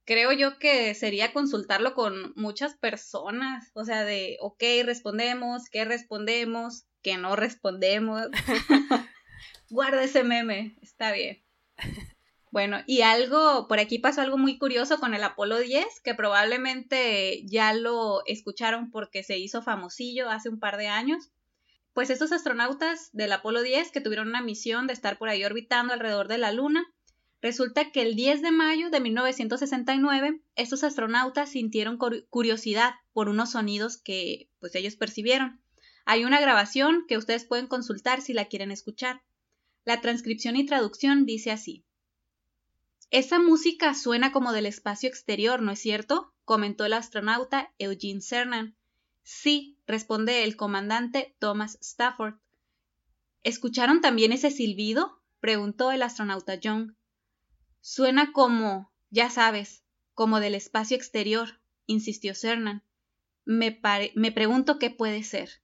Creo yo que sería consultarlo con muchas personas, o sea, de, ok, respondemos, ¿qué respondemos? ¿Qué no respondemos? (laughs) (laughs) guarda ese meme, está bien. (laughs) Bueno, y algo, por aquí pasó algo muy curioso con el Apolo 10, que probablemente ya lo escucharon porque se hizo famosillo hace un par de años. Pues estos astronautas del Apolo 10 que tuvieron una misión de estar por ahí orbitando alrededor de la Luna, resulta que el 10 de mayo de 1969 estos astronautas sintieron curiosidad por unos sonidos que pues ellos percibieron. Hay una grabación que ustedes pueden consultar si la quieren escuchar. La transcripción y traducción dice así. Esa música suena como del espacio exterior, ¿no es cierto? comentó el astronauta Eugene Cernan. Sí, responde el comandante Thomas Stafford. ¿Escucharon también ese silbido? preguntó el astronauta John. Suena como, ya sabes, como del espacio exterior, insistió Cernan. Me, me pregunto qué puede ser.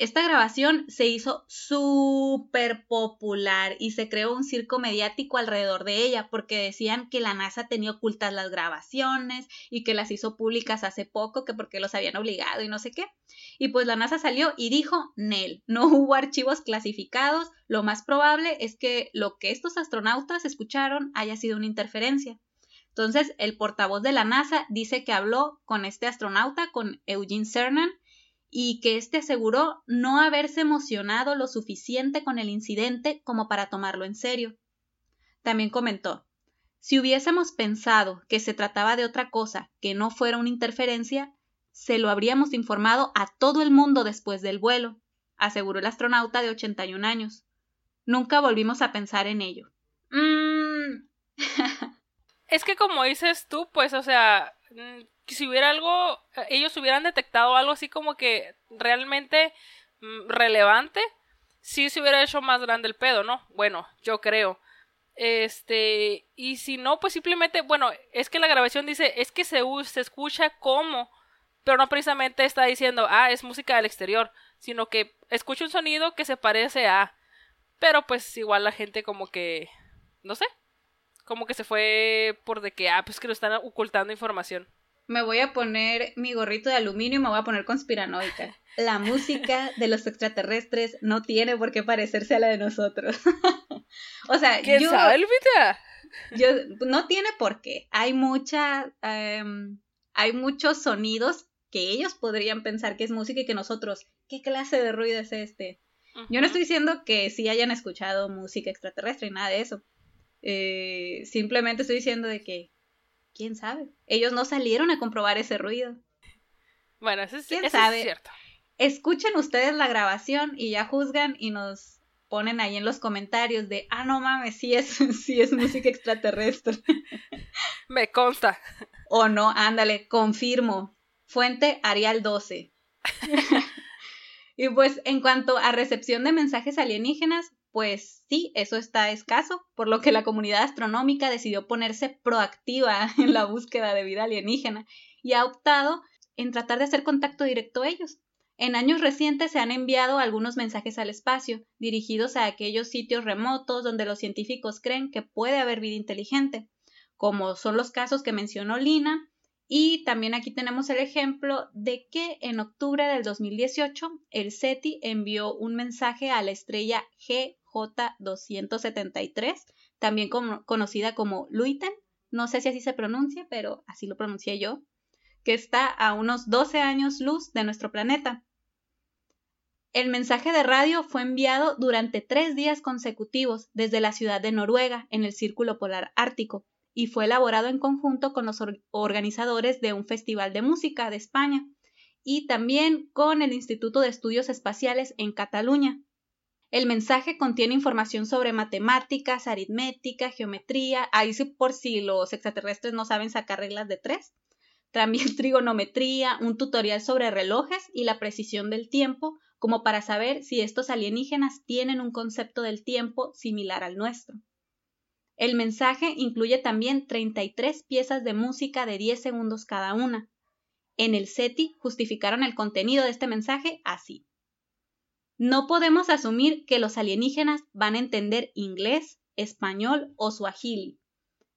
Esta grabación se hizo súper popular y se creó un circo mediático alrededor de ella porque decían que la NASA tenía ocultas las grabaciones y que las hizo públicas hace poco, que porque los habían obligado y no sé qué. Y pues la NASA salió y dijo, Nel, no (laughs) hubo archivos clasificados, lo más probable es que lo que estos astronautas escucharon haya sido una interferencia. Entonces, el portavoz de la NASA dice que habló con este astronauta, con Eugene Cernan, y que éste aseguró no haberse emocionado lo suficiente con el incidente como para tomarlo en serio. También comentó Si hubiésemos pensado que se trataba de otra cosa que no fuera una interferencia, se lo habríamos informado a todo el mundo después del vuelo, aseguró el astronauta de 81 años. Nunca volvimos a pensar en ello. Mm. (laughs) es que como dices tú, pues, o sea, mm, si hubiera algo, eh, ellos hubieran detectado algo así como que realmente mm, relevante, sí se hubiera hecho más grande el pedo, ¿no? Bueno, yo creo. Este, y si no, pues simplemente, bueno, es que la grabación dice, es que se, se escucha como, pero no precisamente está diciendo, ah, es música del exterior, sino que escucha un sonido que se parece a, pero pues igual la gente como que, no sé, como que se fue por de que, ah, pues que lo están ocultando información me voy a poner mi gorrito de aluminio y me voy a poner conspiranoica. La música de los extraterrestres no tiene por qué parecerse a la de nosotros. (laughs) o sea, ¿Qué yo, sabe, yo no tiene por qué. Hay mucha, em, hay muchos sonidos que ellos podrían pensar que es música y que nosotros, ¿qué clase de ruido es este? Yo no estoy diciendo que sí hayan escuchado música extraterrestre y nada de eso. Eh, simplemente estoy diciendo de que, ¿quién sabe? Ellos no salieron a comprobar ese ruido. Bueno, eso, es, cierto. Escuchen ustedes la grabación y ya juzgan y nos ponen ahí en los comentarios de, ah, no mames, sí es, (laughs) sí es música extraterrestre. (laughs) Me consta. O no, ándale, confirmo. Fuente Arial 12. (laughs) y pues en cuanto a recepción de mensajes alienígenas, pues sí, eso está escaso, por lo que la comunidad astronómica decidió ponerse proactiva (laughs) en la búsqueda de vida alienígena y ha optado en tratar de hacer contacto directo a ellos. En años recientes se han enviado algunos mensajes al espacio, dirigidos a aquellos sitios remotos donde los científicos creen que puede haber vida inteligente, como son los casos que mencionó Lina, y también aquí tenemos el ejemplo de que en octubre del 2018 el SETI envió un mensaje a la estrella GJ273, también conocida como Luiten, no sé si así se pronuncia, pero así lo pronuncié yo, que está a unos 12 años luz de nuestro planeta. El mensaje de radio fue enviado durante tres días consecutivos desde la ciudad de Noruega, en el Círculo Polar Ártico, y fue elaborado en conjunto con los organizadores de un festival de música de España y también con el Instituto de Estudios Espaciales en Cataluña. El mensaje contiene información sobre matemáticas, aritmética, geometría, ahí sí por si los extraterrestres no saben sacar reglas de tres, (laughs) también trigonometría, un tutorial sobre relojes y la precisión del tiempo, como para saber si estos alienígenas tienen un concepto del tiempo similar al nuestro. El mensaje incluye también 33 piezas de música de 10 segundos cada una. En el SETI justificaron el contenido de este mensaje así. No podemos asumir que los alienígenas van a entender inglés, español o suajili.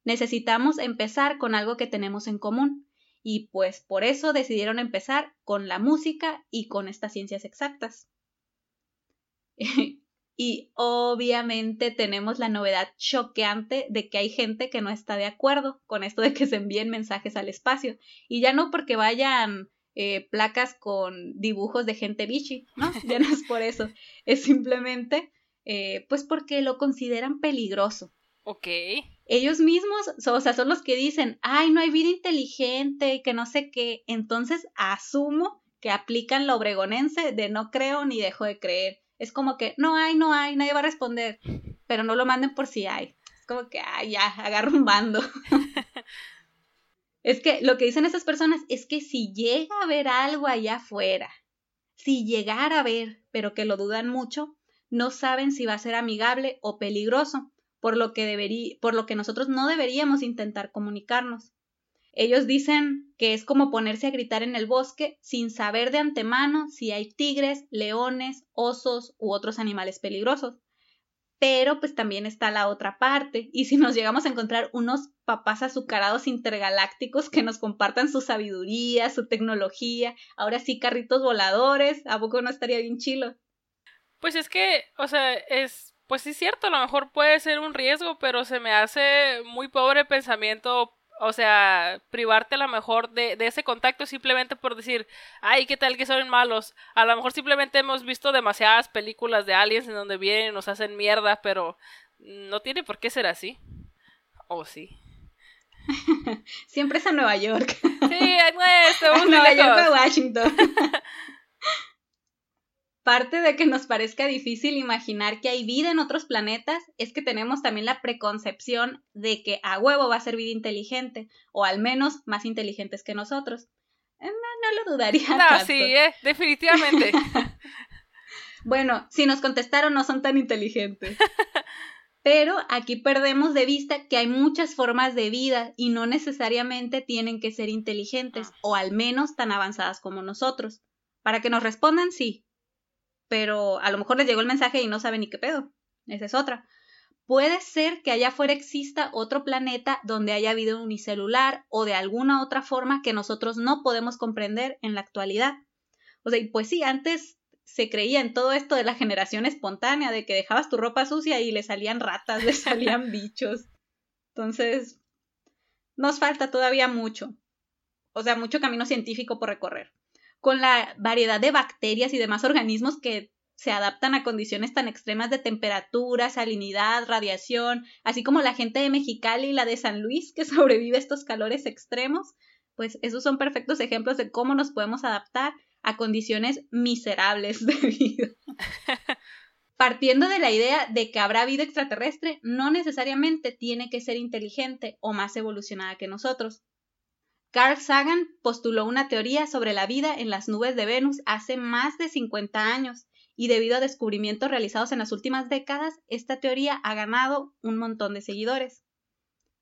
Necesitamos empezar con algo que tenemos en común, y pues por eso decidieron empezar con la música y con estas ciencias exactas. (laughs) Y obviamente tenemos la novedad choqueante de que hay gente que no está de acuerdo con esto de que se envíen mensajes al espacio. Y ya no porque vayan eh, placas con dibujos de gente bichi, ¿no? (laughs) Ya no es por eso. Es simplemente, eh, pues porque lo consideran peligroso. Ok. Ellos mismos, o sea, son los que dicen, ay, no hay vida inteligente que no sé qué. Entonces asumo que aplican lo obregonense de no creo ni dejo de creer es como que no hay, no hay, nadie va a responder, pero no lo manden por si hay. Es como que, ay, ya, agarro un bando. (laughs) es que lo que dicen esas personas es que si llega a ver algo allá afuera, si llegara a ver, pero que lo dudan mucho, no saben si va a ser amigable o peligroso, por lo que, debería, por lo que nosotros no deberíamos intentar comunicarnos. Ellos dicen que es como ponerse a gritar en el bosque sin saber de antemano si hay tigres, leones, osos u otros animales peligrosos. Pero pues también está la otra parte, y si nos llegamos a encontrar unos papás azucarados intergalácticos que nos compartan su sabiduría, su tecnología, ahora sí carritos voladores, ¿a poco no estaría bien chilo? Pues es que, o sea, es, pues sí es cierto, a lo mejor puede ser un riesgo, pero se me hace muy pobre pensamiento o sea, privarte a lo mejor de, de, ese contacto simplemente por decir, ay, ¿qué tal que son malos? A lo mejor simplemente hemos visto demasiadas películas de aliens en donde vienen y nos hacen mierda, pero no tiene por qué ser así. ¿O sí? (laughs) Siempre es a Nueva York. Sí, (laughs) no es, Nueva York o Washington. (laughs) Parte de que nos parezca difícil imaginar que hay vida en otros planetas es que tenemos también la preconcepción de que a huevo va a ser vida inteligente, o al menos más inteligentes que nosotros. Eh, no, lo dudaría. (laughs) No, sí, eh, definitivamente. (laughs) bueno, si nos contestaron no son tan inteligentes. Pero aquí perdemos de vista que hay muchas formas de vida y no necesariamente tienen que ser inteligentes ah. o al menos tan avanzadas como nosotros. Para que nos respondan, sí, pero a lo mejor les llegó el mensaje y no saben ni qué pedo. Esa es otra. Puede ser que allá afuera exista otro planeta donde haya vida unicelular o de alguna otra forma que nosotros no podemos comprender en la actualidad. O sea, y pues sí, antes se creía en todo esto de la generación espontánea, de que dejabas tu ropa sucia y le salían ratas, le salían (laughs) bichos. Entonces, nos falta todavía mucho. O sea, mucho camino científico por recorrer. Con la variedad de bacterias y demás organismos que se adaptan a condiciones tan extremas de temperatura, salinidad, radiación, así como la gente de Mexicali y la de San Luis que (laughs) sobrevive a estos calores extremos, pues esos son perfectos ejemplos de cómo nos podemos adaptar a condiciones miserables de vida. (laughs) Partiendo de la idea de que habrá vida extraterrestre, no necesariamente tiene que ser inteligente o más evolucionada que nosotros. Carl Sagan postuló una teoría sobre la vida en las nubes de Venus hace más de 50 años y debido a descubrimientos realizados en las últimas décadas, esta teoría ha ganado un montón de seguidores.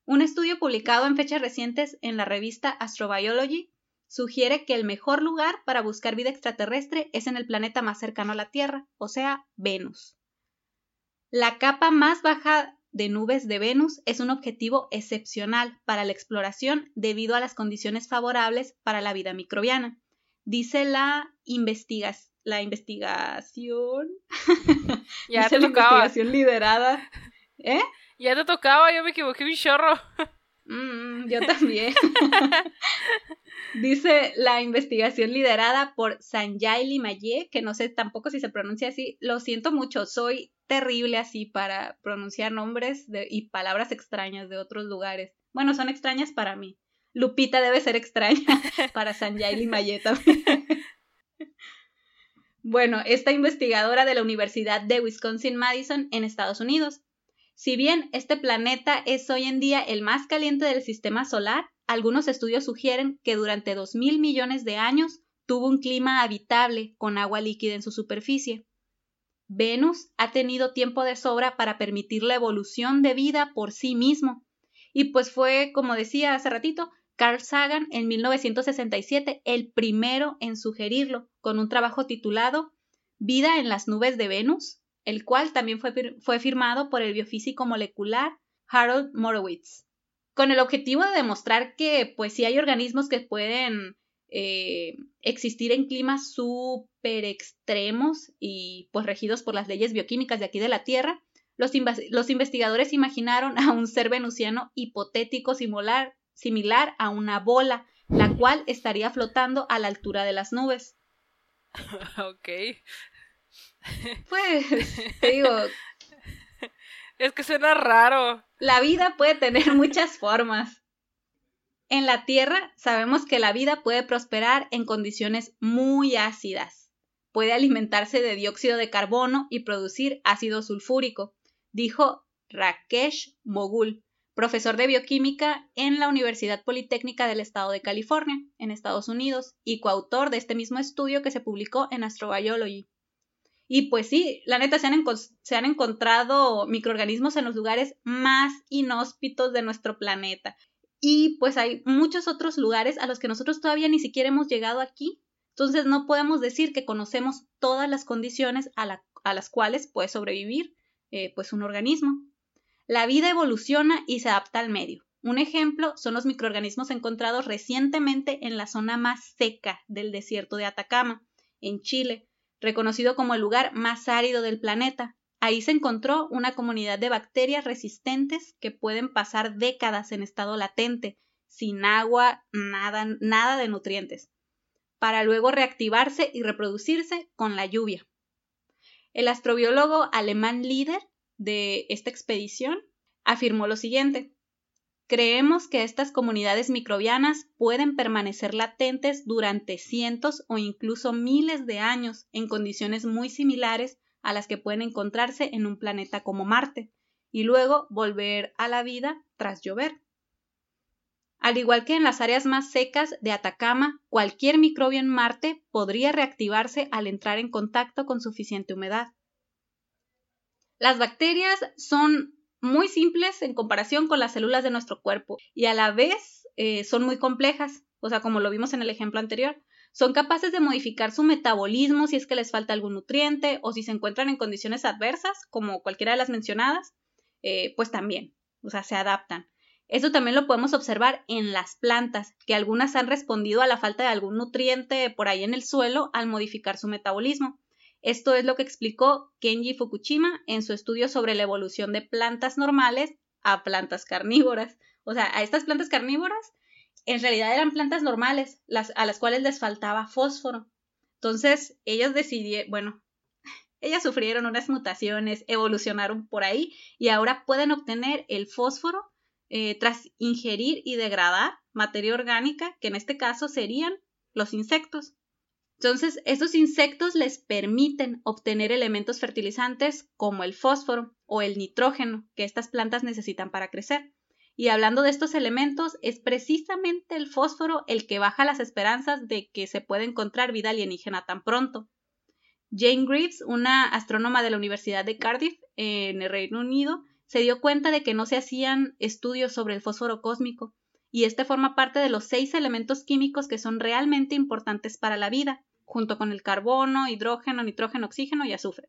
Un estudio publicado en fechas recientes en la revista Astrobiology sugiere que el mejor lugar para buscar vida extraterrestre es en el planeta más cercano a la Tierra, o sea, Venus. La capa más baja de nubes de Venus es un objetivo excepcional para la exploración debido a las condiciones favorables para la vida microbiana, dice la investigación la investigación. (laughs) Ya te tocaba. investigación liderada. ¿Eh? Ya te tocaba, yo me equivoqué un chorro. (laughs) Mm, yo también. (laughs) Dice la investigación liderada por Sanjay Limaye, que no sé tampoco si se pronuncia así. Lo siento mucho, soy terrible así para pronunciar nombres y palabras extrañas de otros lugares. Bueno, son extrañas para mí. Lupita debe ser extraña (laughs) para Sanjay Limaye también. (laughs) Bueno, esta investigadora de la Universidad de Wisconsin-Madison en Estados Unidos. Si bien este planeta es hoy en día el más caliente del sistema solar, algunos estudios sugieren que durante 2.000 millones de años tuvo un clima habitable con agua líquida en su superficie. Venus ha tenido tiempo de sobra para permitir la evolución de vida por sí mismo. Y pues fue, como decía hace ratito, Carl Sagan en 1967 el primero en sugerirlo, con un trabajo titulado Vida en las nubes de Venus, el cual también fue, fue firmado por el biofísico molecular Harold Morowitz, con el objetivo de demostrar que pues sí hay organismos que pueden eh, existir en climas súper extremos y pues regidos por las leyes bioquímicas de aquí de la Tierra, los, los investigadores imaginaron a un ser venusiano hipotético similar, similar a una bola, la cual estaría flotando a la altura de las nubes. (laughs) Ok. (laughs) Pues, te digo. Es que suena raro. La vida puede tener (laughs) muchas formas. En la Tierra sabemos que la vida puede prosperar en condiciones muy ácidas. Puede alimentarse de dióxido de carbono y producir ácido sulfúrico, dijo Rakesh Mogul, profesor de bioquímica en la Universidad Politécnica del Estado de California, en Estados Unidos, y coautor de este mismo estudio que se publicó en Astrobiology. Y pues sí, la neta se han, se han encontrado microorganismos en los lugares más inhóspitos de nuestro planeta. Y pues hay muchos otros lugares a los que nosotros todavía ni siquiera hemos llegado aquí. Entonces no podemos decir que conocemos todas las condiciones a, las cuales puede sobrevivir eh, pues un organismo. La vida evoluciona y se adapta al medio. Un ejemplo son los microorganismos encontrados recientemente en la zona más seca del desierto de Atacama, en Chile, reconocido como el lugar más árido del planeta. Ahí se encontró una comunidad de bacterias resistentes que pueden pasar décadas en estado latente, sin agua, nada, nada de nutrientes, para luego reactivarse y reproducirse con la lluvia. El astrobiólogo alemán líder de esta expedición afirmó lo siguiente. Creemos que estas comunidades microbianas pueden permanecer latentes durante cientos o incluso miles de años en condiciones muy similares a las que pueden encontrarse en un planeta como Marte, y luego volver a la vida tras llover. Al igual que en las áreas más secas de Atacama, cualquier microbio en Marte podría reactivarse al entrar en contacto con suficiente humedad. Las bacterias son muy simples en comparación con las células de nuestro cuerpo y a la vez eh, son muy complejas, o sea, como lo vimos en el ejemplo anterior. Son capaces de modificar su metabolismo si es que les falta algún nutriente o si se encuentran en condiciones adversas, como cualquiera de las mencionadas, eh, pues también, o sea, se adaptan. Esto también lo podemos observar en las plantas, que algunas han respondido a la falta de algún nutriente por ahí en el suelo al modificar su metabolismo. Esto es lo que explicó Kenji Fukushima en su estudio sobre la evolución de plantas normales a plantas carnívoras. O sea, a estas plantas carnívoras en realidad eran plantas normales, a las cuales les faltaba fósforo. Entonces, ellas decidieron, bueno, (laughs) ellas sufrieron unas mutaciones, evolucionaron por ahí y ahora pueden obtener el fósforo eh, tras ingerir y degradar materia orgánica, que en este caso serían los insectos. Entonces, estos insectos les permiten obtener elementos fertilizantes como el fósforo o el nitrógeno que estas plantas necesitan para crecer. Y hablando de estos elementos, es precisamente el fósforo el que baja las esperanzas de que se pueda encontrar vida alienígena tan pronto. Jane Greaves, una astrónoma de la Universidad de Cardiff, en el Reino Unido, se dio cuenta de que no se hacían estudios sobre el fósforo cósmico, y este forma parte de los seis elementos químicos que son realmente importantes para la vida, junto con el carbono, hidrógeno, nitrógeno, oxígeno y azufre.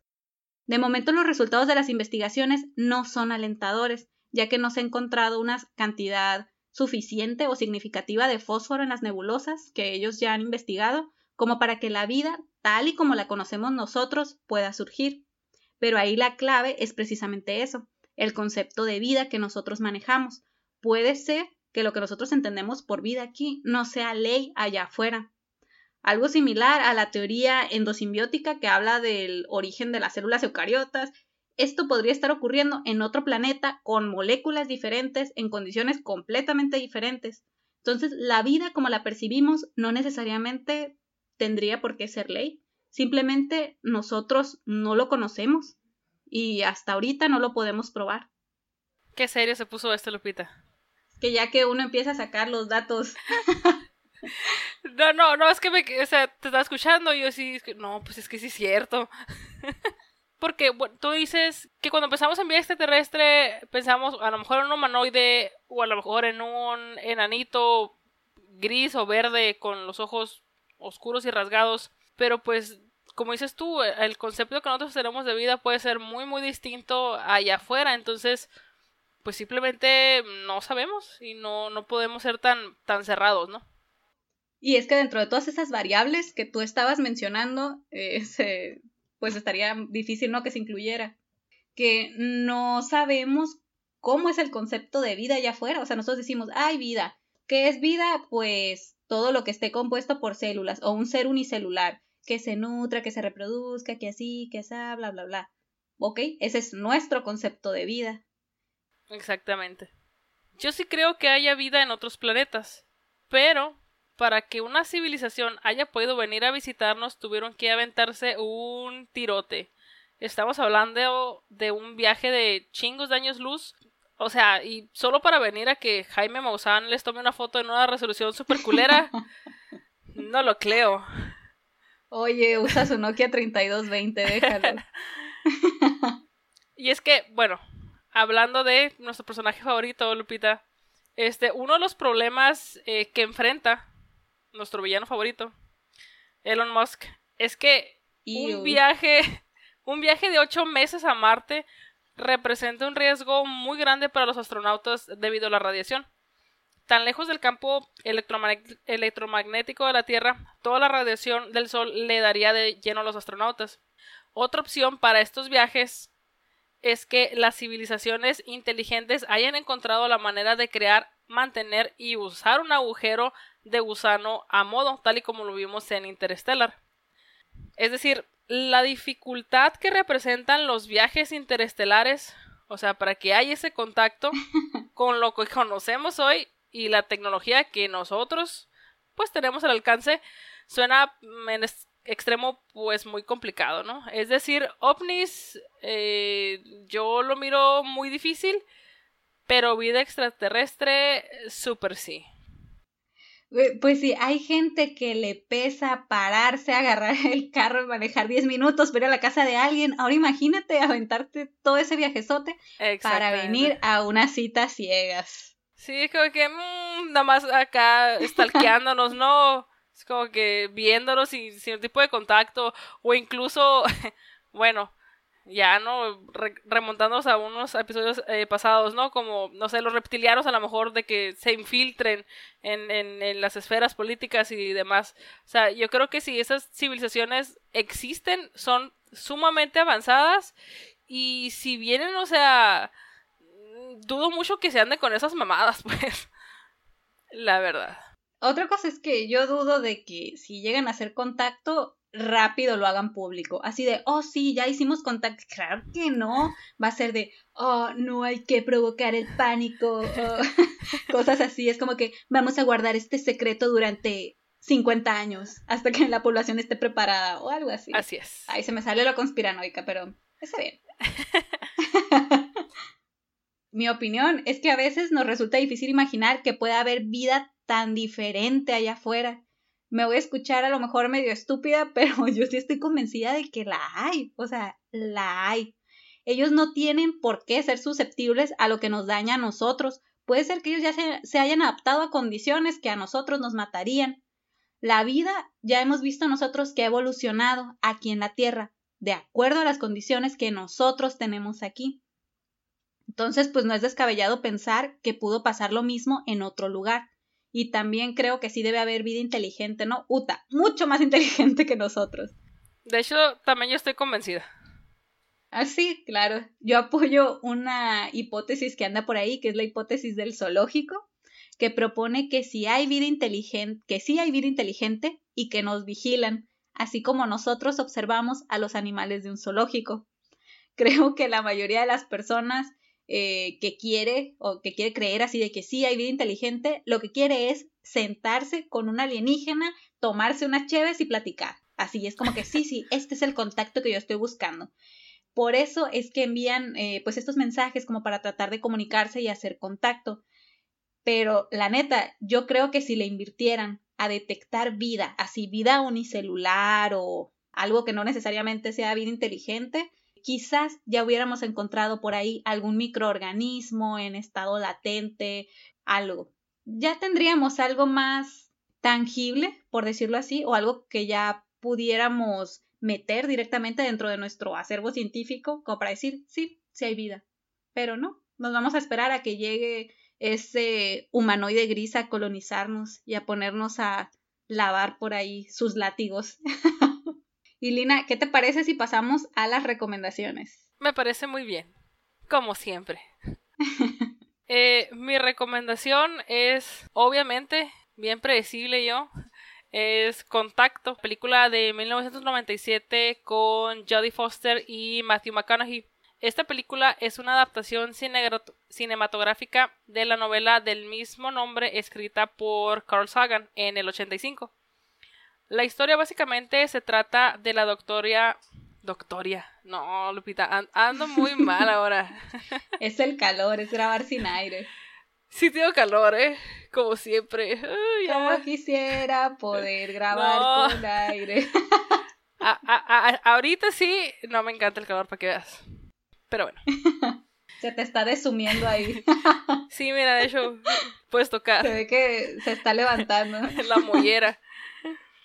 De momento los resultados de las investigaciones no son alentadores, ya que no se ha encontrado una cantidad suficiente o significativa de fósforo en las nebulosas que ellos ya han investigado como para que la vida, tal y como la conocemos nosotros, pueda surgir. Pero ahí la clave es precisamente eso, el concepto de vida que nosotros manejamos. Puede ser que lo que nosotros entendemos por vida aquí no sea ley allá afuera. Algo similar a la teoría endosimbiótica que habla del origen de las células eucariotas esto podría estar ocurriendo en otro planeta con moléculas diferentes, en condiciones completamente diferentes. Entonces, la vida como la percibimos no necesariamente tendría por qué ser ley. Simplemente nosotros no lo conocemos y hasta ahorita no lo podemos probar. ¿Qué serio se puso esto, Lupita? Que ya que uno empieza a sacar los datos. (laughs) no, no, no, es que me, o sea, te estaba escuchando y yo sí, no, pues es que sí es cierto. (laughs) porque tú dices que cuando pensamos en vida extraterrestre pensamos a lo mejor en un humanoide o a lo mejor en un enanito gris o verde con los ojos oscuros y rasgados, pero pues como dices tú, el concepto que nosotros tenemos de vida puede ser muy muy distinto allá afuera, entonces pues simplemente no sabemos y no, no podemos ser tan, tan cerrados, ¿no? Y es que dentro de todas esas variables que tú estabas mencionando, eh, (laughs) se, pues estaría difícil, ¿no? Que se incluyera. Que no sabemos cómo es el concepto de vida allá afuera. O sea, nosotros decimos, hay vida. ¿Qué es vida? Pues todo lo que esté compuesto por células o un ser unicelular, que se nutra, que se reproduzca, que así, que así, bla, bla, bla. ¿Ok? Ese es nuestro concepto de vida. Exactamente. Yo sí creo que haya vida en otros planetas, pero para que una civilización haya podido venir a visitarnos tuvieron que aventarse un tirote. Estamos hablando de un viaje de chingos de años luz. O sea, y solo para venir a que Jaime Maussan les tome una foto en una resolución super culera, (laughs) no lo creo. Oye, usa su Nokia 3220, déjalo. (laughs) y es que, bueno, hablando de nuestro personaje favorito, Lupita, este, uno de los problemas eh, que enfrenta nuestro villano favorito, Elon Musk, es que un viaje, (laughs) un viaje de ocho meses a Marte representa un riesgo muy grande para los astronautas debido a la radiación. Tan lejos del campo electromagnético de la Tierra, toda la radiación del Sol le daría de lleno a los astronautas. Otra opción para estos viajes es que las civilizaciones inteligentes hayan encontrado la manera de crear, mantener y usar un agujero de gusano a modo, tal y como lo vimos en Interstellar. Es decir, la dificultad que representan los viajes interestelares, o sea, para que haya ese contacto (laughs) con lo que conocemos hoy y la tecnología que nosotros pues tenemos al alcance, suena en extremo pues muy complicado, ¿no? Es decir, ovnis eh, yo lo miro muy difícil, pero vida extraterrestre súper sí. Pues sí, hay gente que le pesa pararse, (laughs) agarrar el carro y manejar 10 minutos, pero a la casa de alguien. Ahora imagínate aventarte todo ese viajezote para venir a unas citas ciegas. Sí, es como que mmm, nada más acá stalkeándonos, ¿no? Es como que viéndonos sin, sin tipo de contacto o incluso, (laughs) bueno, ya, ¿no? remontándonos a unos episodios eh, pasados, ¿no? Como, no sé, los reptilianos a lo mejor de que se infiltren en, en, en, las esferas políticas y demás. O sea, yo creo que si esas civilizaciones existen, son sumamente avanzadas y si vienen, o sea, dudo mucho que se ande con esas mamadas, (laughs) pues. La verdad. Otra cosa es que yo dudo de que si llegan a hacer contacto, rápido lo hagan público. Así de, oh sí, ya hicimos contacto. Claro que no. Va a ser de, oh, no hay que provocar el pánico. (laughs) cosas así. Es como que vamos a guardar este secreto durante 50 años hasta que la población esté preparada o algo así. Así es. Ahí se me sale lo conspiranoica, pero está bien. (laughs) Mi opinión es que a veces nos resulta difícil imaginar que pueda haber vida tan diferente allá afuera. Me voy a escuchar a lo mejor medio estúpida, (laughs) pero yo sí estoy convencida de que la hay. O sea, la hay. Ellos no tienen por qué ser susceptibles a lo que nos daña a nosotros. Puede ser que ellos ya se, hayan adaptado a condiciones que a nosotros nos matarían. La vida ya hemos visto nosotros que ha evolucionado aquí en la Tierra, de acuerdo a las condiciones que nosotros tenemos aquí. Entonces, pues no es descabellado pensar que pudo pasar lo mismo en otro lugar. Y también creo que sí debe haber vida inteligente, ¿no? Uta, mucho más (laughs) inteligente que nosotros. De hecho, también yo estoy convencida. Ah, sí, claro. Yo apoyo una hipótesis que anda por ahí, que es la hipótesis del zoológico, que propone que si hay vida inteligente, que sí hay vida inteligente y que nos vigilan, así como nosotros observamos a los animales de un zoológico. (laughs) Creo que la mayoría de las personas eh, que quiere o que quiere creer así de que sí hay vida inteligente, lo que quiere es sentarse con un alienígena, tomarse unas cheves y platicar. Así es como que sí, sí, este es el contacto que yo estoy buscando. Por eso es que envían eh, pues estos mensajes como para tratar de comunicarse y hacer contacto. Pero la neta, yo creo que si le invirtieran a detectar vida, así vida unicelular o algo que no necesariamente sea vida inteligente, quizás ya hubiéramos encontrado por ahí algún microorganismo en estado latente, algo. Ya tendríamos algo más tangible, por decirlo así, o algo que ya pudiéramos meter directamente dentro de nuestro acervo científico, como para decir, sí, sí hay vida. Pero no, nos vamos a esperar a que llegue ese humanoide gris a colonizarnos y a ponernos a lavar por ahí sus látigos. (laughs) Y Lina, ¿qué te parece si pasamos a las recomendaciones? Me parece muy bien, como siempre. (laughs) Eh, mi recomendación es, obviamente, bien predecible yo, es Contacto, película de 1997 con Jodie Foster y Matthew McConaughey. Esta película es una adaptación cinematográfica de la novela del mismo nombre escrita por Carl Sagan en el 85. La historia básicamente se trata de la doctoria. Doctoria. No, Lupita, ando muy (laughs) mal ahora. es el calor, es grabar sin aire. Sí tengo calor, ¿eh? Como siempre. Como quisiera poder grabar con aire. (laughs) ahorita sí, no me encanta el calor para que veas. Pero bueno. (laughs) Se te está desumiendo ahí. Sí, mira, de hecho, puedes tocar. Se ve que se está levantando. La mollera.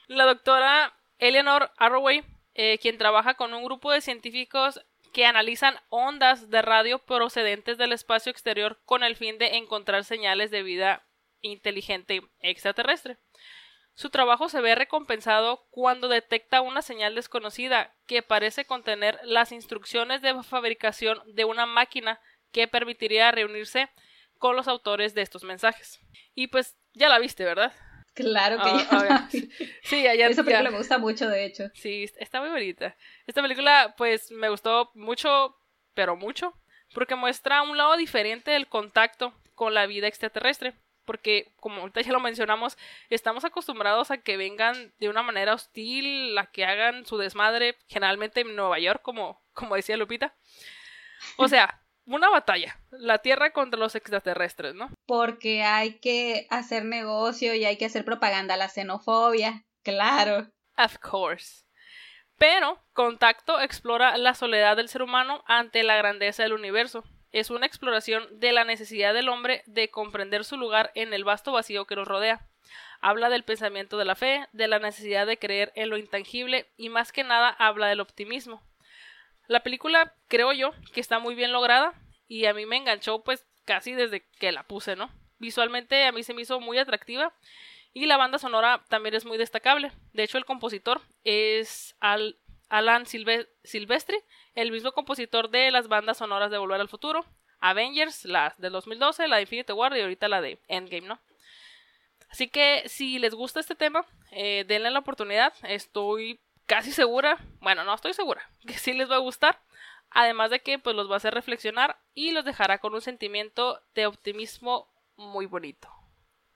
La doctora Eleanor Arroway, eh, quien trabaja con un grupo de científicos que analizan ondas de radio procedentes del espacio exterior con el fin de encontrar señales de vida inteligente extraterrestre. Su trabajo se ve recompensado cuando detecta una señal desconocida que parece contener las instrucciones de fabricación de una máquina que permitiría reunirse con los autores de estos mensajes. Y pues ya la viste, ¿verdad? Claro que ah, ya. (laughs) sí, ya, Esa película me gusta mucho, de hecho. Sí, está muy bonita. Esta película, pues, me gustó mucho, pero mucho, porque muestra un lado diferente del contacto con la vida extraterrestre. Porque, como ahorita ya lo mencionamos, estamos acostumbrados a que vengan de una manera hostil, a que hagan su desmadre, generalmente en Nueva York, como, como decía Lupita. O sea, una batalla, la Tierra contra los extraterrestres, ¿no? Porque hay que hacer negocio y hay que hacer propaganda a la xenofobia, claro. Of course. Pero Contacto explora la soledad del ser humano ante la grandeza del universo. Es una exploración de la necesidad del hombre de comprender su lugar en el vasto vacío que nos rodea. Habla del pensamiento de la fe, de la necesidad de creer en lo intangible y más que nada habla del optimismo. La película, creo yo, que está muy bien lograda y a mí me enganchó pues casi desde que la puse, ¿no? Visualmente a mí se me hizo muy atractiva y la banda sonora también es muy destacable. De hecho, el compositor es Alan Silvestri, el mismo compositor de las bandas sonoras de Volver al Futuro, Avengers, la del 2012, la de Infinity War y ahorita la de Endgame, ¿no? Así que si les gusta este tema, eh, denle la oportunidad. Estoy casi segura, bueno, no estoy segura, (laughs) que sí les va a gustar. Además de que pues los va a hacer reflexionar y los dejará con un sentimiento de optimismo muy bonito.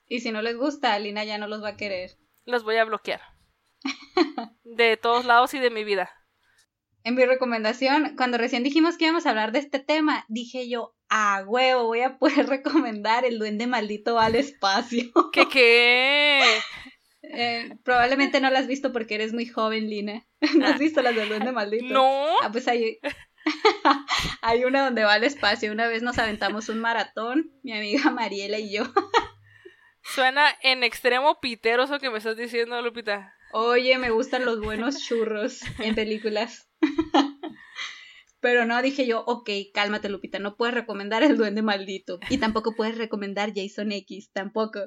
Y si no les gusta, Lina ya no los va a querer. Los voy a bloquear. (laughs) de todos lados y de mi vida. En mi recomendación, cuando recién dijimos que íbamos a hablar de este tema, dije yo, a huevo, voy a poder (laughs) recomendar El Duende Maldito al Espacio. ¿Qué qué? Eh, probablemente no la has visto porque eres muy joven, Lina. (laughs) ¿No has ah. visto las del Duende Maldito? No. Ah, pues hay, (laughs) hay una donde va al espacio. Una vez nos aventamos un maratón, mi amiga Mariela y yo. Suena en extremo pitero eso que me estás diciendo, Lupita. Oye, me gustan los buenos churros en películas. (laughs) Pero no, dije yo, ok, cálmate, Lupita, no puedes recomendar el duende maldito. Y tampoco puedes recomendar Jason X, tampoco.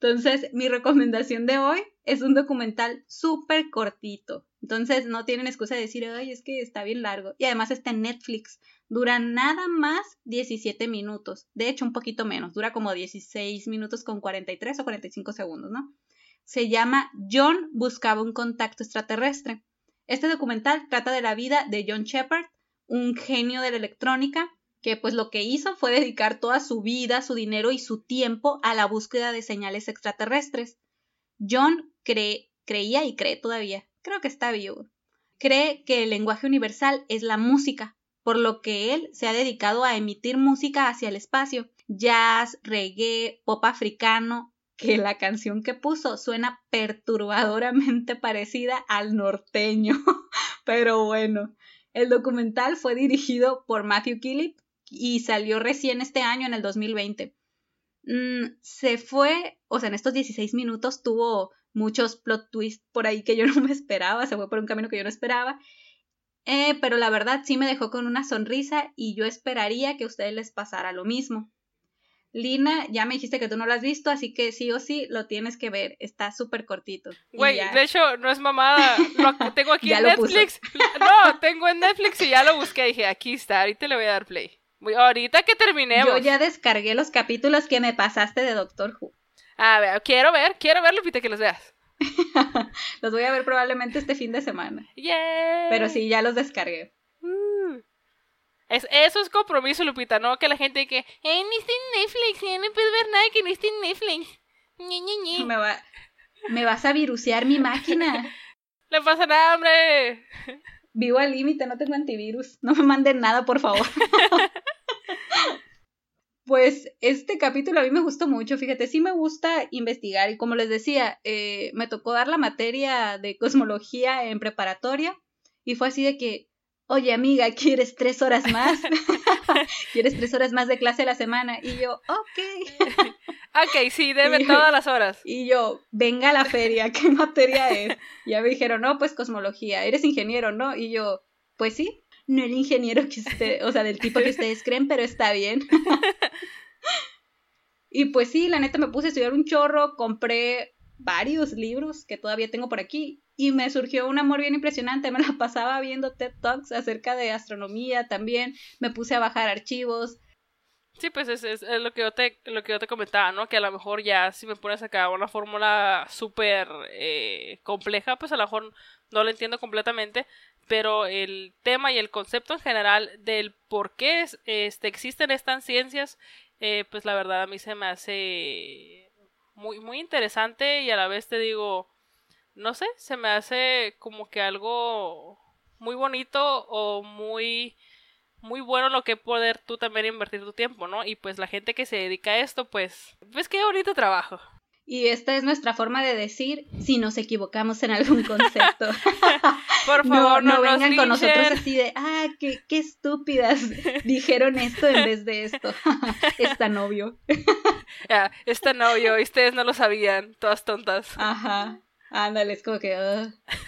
Entonces, mi recomendación de hoy es un documental súper cortito. Entonces, no tienen excusa de decir, ay, es que está bien largo. Y además está en Netflix. Dura nada más 17 minutos. De hecho, un poquito menos. Dura como 16 minutos con 43 o 45 segundos, ¿no? Se llama John buscaba un contacto extraterrestre. Este documental trata de la vida de John Shepard, un genio de la electrónica que pues lo que hizo fue dedicar toda su vida, su dinero y su tiempo a la búsqueda de señales extraterrestres. John cree, creía y cree todavía, creo que está vivo, cree que el lenguaje universal es la música, por lo que él se ha dedicado a emitir música hacia el espacio, jazz, reggae, pop africano, que la canción que puso suena perturbadoramente (laughs) parecida al norteño, (laughs) pero bueno. El documental fue dirigido por Matthew Killip y salió recién este año, en el 2020. Mm, se fue, o sea, en estos 16 minutos tuvo muchos plot twists por ahí que yo (laughs) no me esperaba, se fue por un camino que yo no esperaba. Eh, pero la verdad sí me dejó con una sonrisa y yo esperaría que a ustedes les pasara lo mismo. Lina, ya me dijiste que tú no lo has visto, así que sí o sí lo tienes que ver. Está súper cortito. Güey, de hecho, no es mamada. Lo tengo (laughs) aquí en Netflix. (laughs) No, tengo en Netflix y ya lo busqué. Dije, aquí está, ahorita le voy a dar play. Ahorita que terminemos. Yo ya descargué los capítulos que me pasaste de Doctor Who. A ver, quiero ver, quiero ver, Lupita, que los veas. (laughs) los voy a ver probablemente este fin de semana. Yeah. Pero sí, ya los descargué. Uh. Es, eso es compromiso, Lupita, ¿no? Que la gente que, eh, ni está en Netflix, ya no puedo ver nada que no esté en Netflix. Me, va, me vas a virusear mi máquina. (laughs) No pasa nada, hombre. Vivo al límite, no tengo antivirus. (laughs) No me manden nada, por favor. (laughs) pues este capítulo a mí me gustó mucho, fíjate, sí me gusta investigar y como les decía, eh, me tocó dar la materia de cosmología en preparatoria y fue así de que, oye amiga, ¿quieres tres horas más? (laughs) (laughs) ¿Quieres tres horas más de clase a la semana? Y yo, ok. (laughs) ok, sí, debe todas las horas. Y yo, venga a la feria, (laughs) ¿qué materia es? Y ya me dijeron, no, pues cosmología, eres ingeniero, ¿no? Y yo, pues sí, no el ingeniero que usted, o sea, del tipo que ustedes creen, pero está bien. y pues sí, la neta me puse a estudiar un chorro, compré varios libros que todavía tengo por aquí y me surgió un amor bien impresionante. (laughs) Me la pasaba viendo TED Talks acerca de astronomía también. Me puse a bajar archivos. Sí, pues es, es, lo, que yo te, lo que yo te comentaba, ¿no? Que a lo mejor ya si me pones acá una fórmula súper eh, compleja, pues a lo mejor no lo entiendo completamente, pero el tema y el concepto en general del por qué este, existen estas ciencias, eh, pues la verdad a mí se me hace muy, muy interesante y a la vez te digo, no sé, se me hace como que algo muy bonito o muy muy bueno lo que poder tú también invertir tu tiempo, ¿no? Y pues la gente que se dedica a esto, pues, pues qué bonito trabajo. Y esta es nuestra forma de decir si nos equivocamos en algún concepto. (laughs) Por favor, no, vengan con nosotros así de, ah, qué, qué estúpidas dijeron esto en vez de esto. (laughs) es tan obvio. (laughs) ya, es tan obvio, y ustedes no lo sabían, todas tontas. Ajá. Ándale, es como que,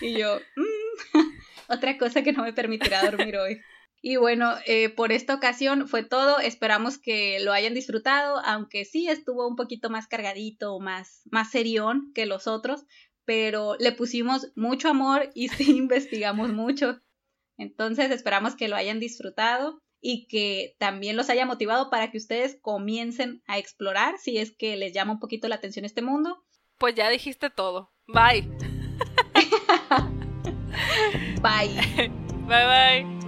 y yo, mm, otra cosa que no me permitirá dormir hoy. Y bueno, eh, por esta ocasión fue todo. Esperamos que lo hayan disfrutado, aunque sí estuvo un poquito más cargadito, más, más serión que los otros, pero le pusimos mucho amor y (laughs) sí investigamos mucho. Entonces esperamos que lo hayan disfrutado y que también los haya motivado para que ustedes comiencen a explorar si es que les llama un poquito la atención este mundo Pues ya dijiste todo. Bye. (laughs) (laughs) Bye. bye bye.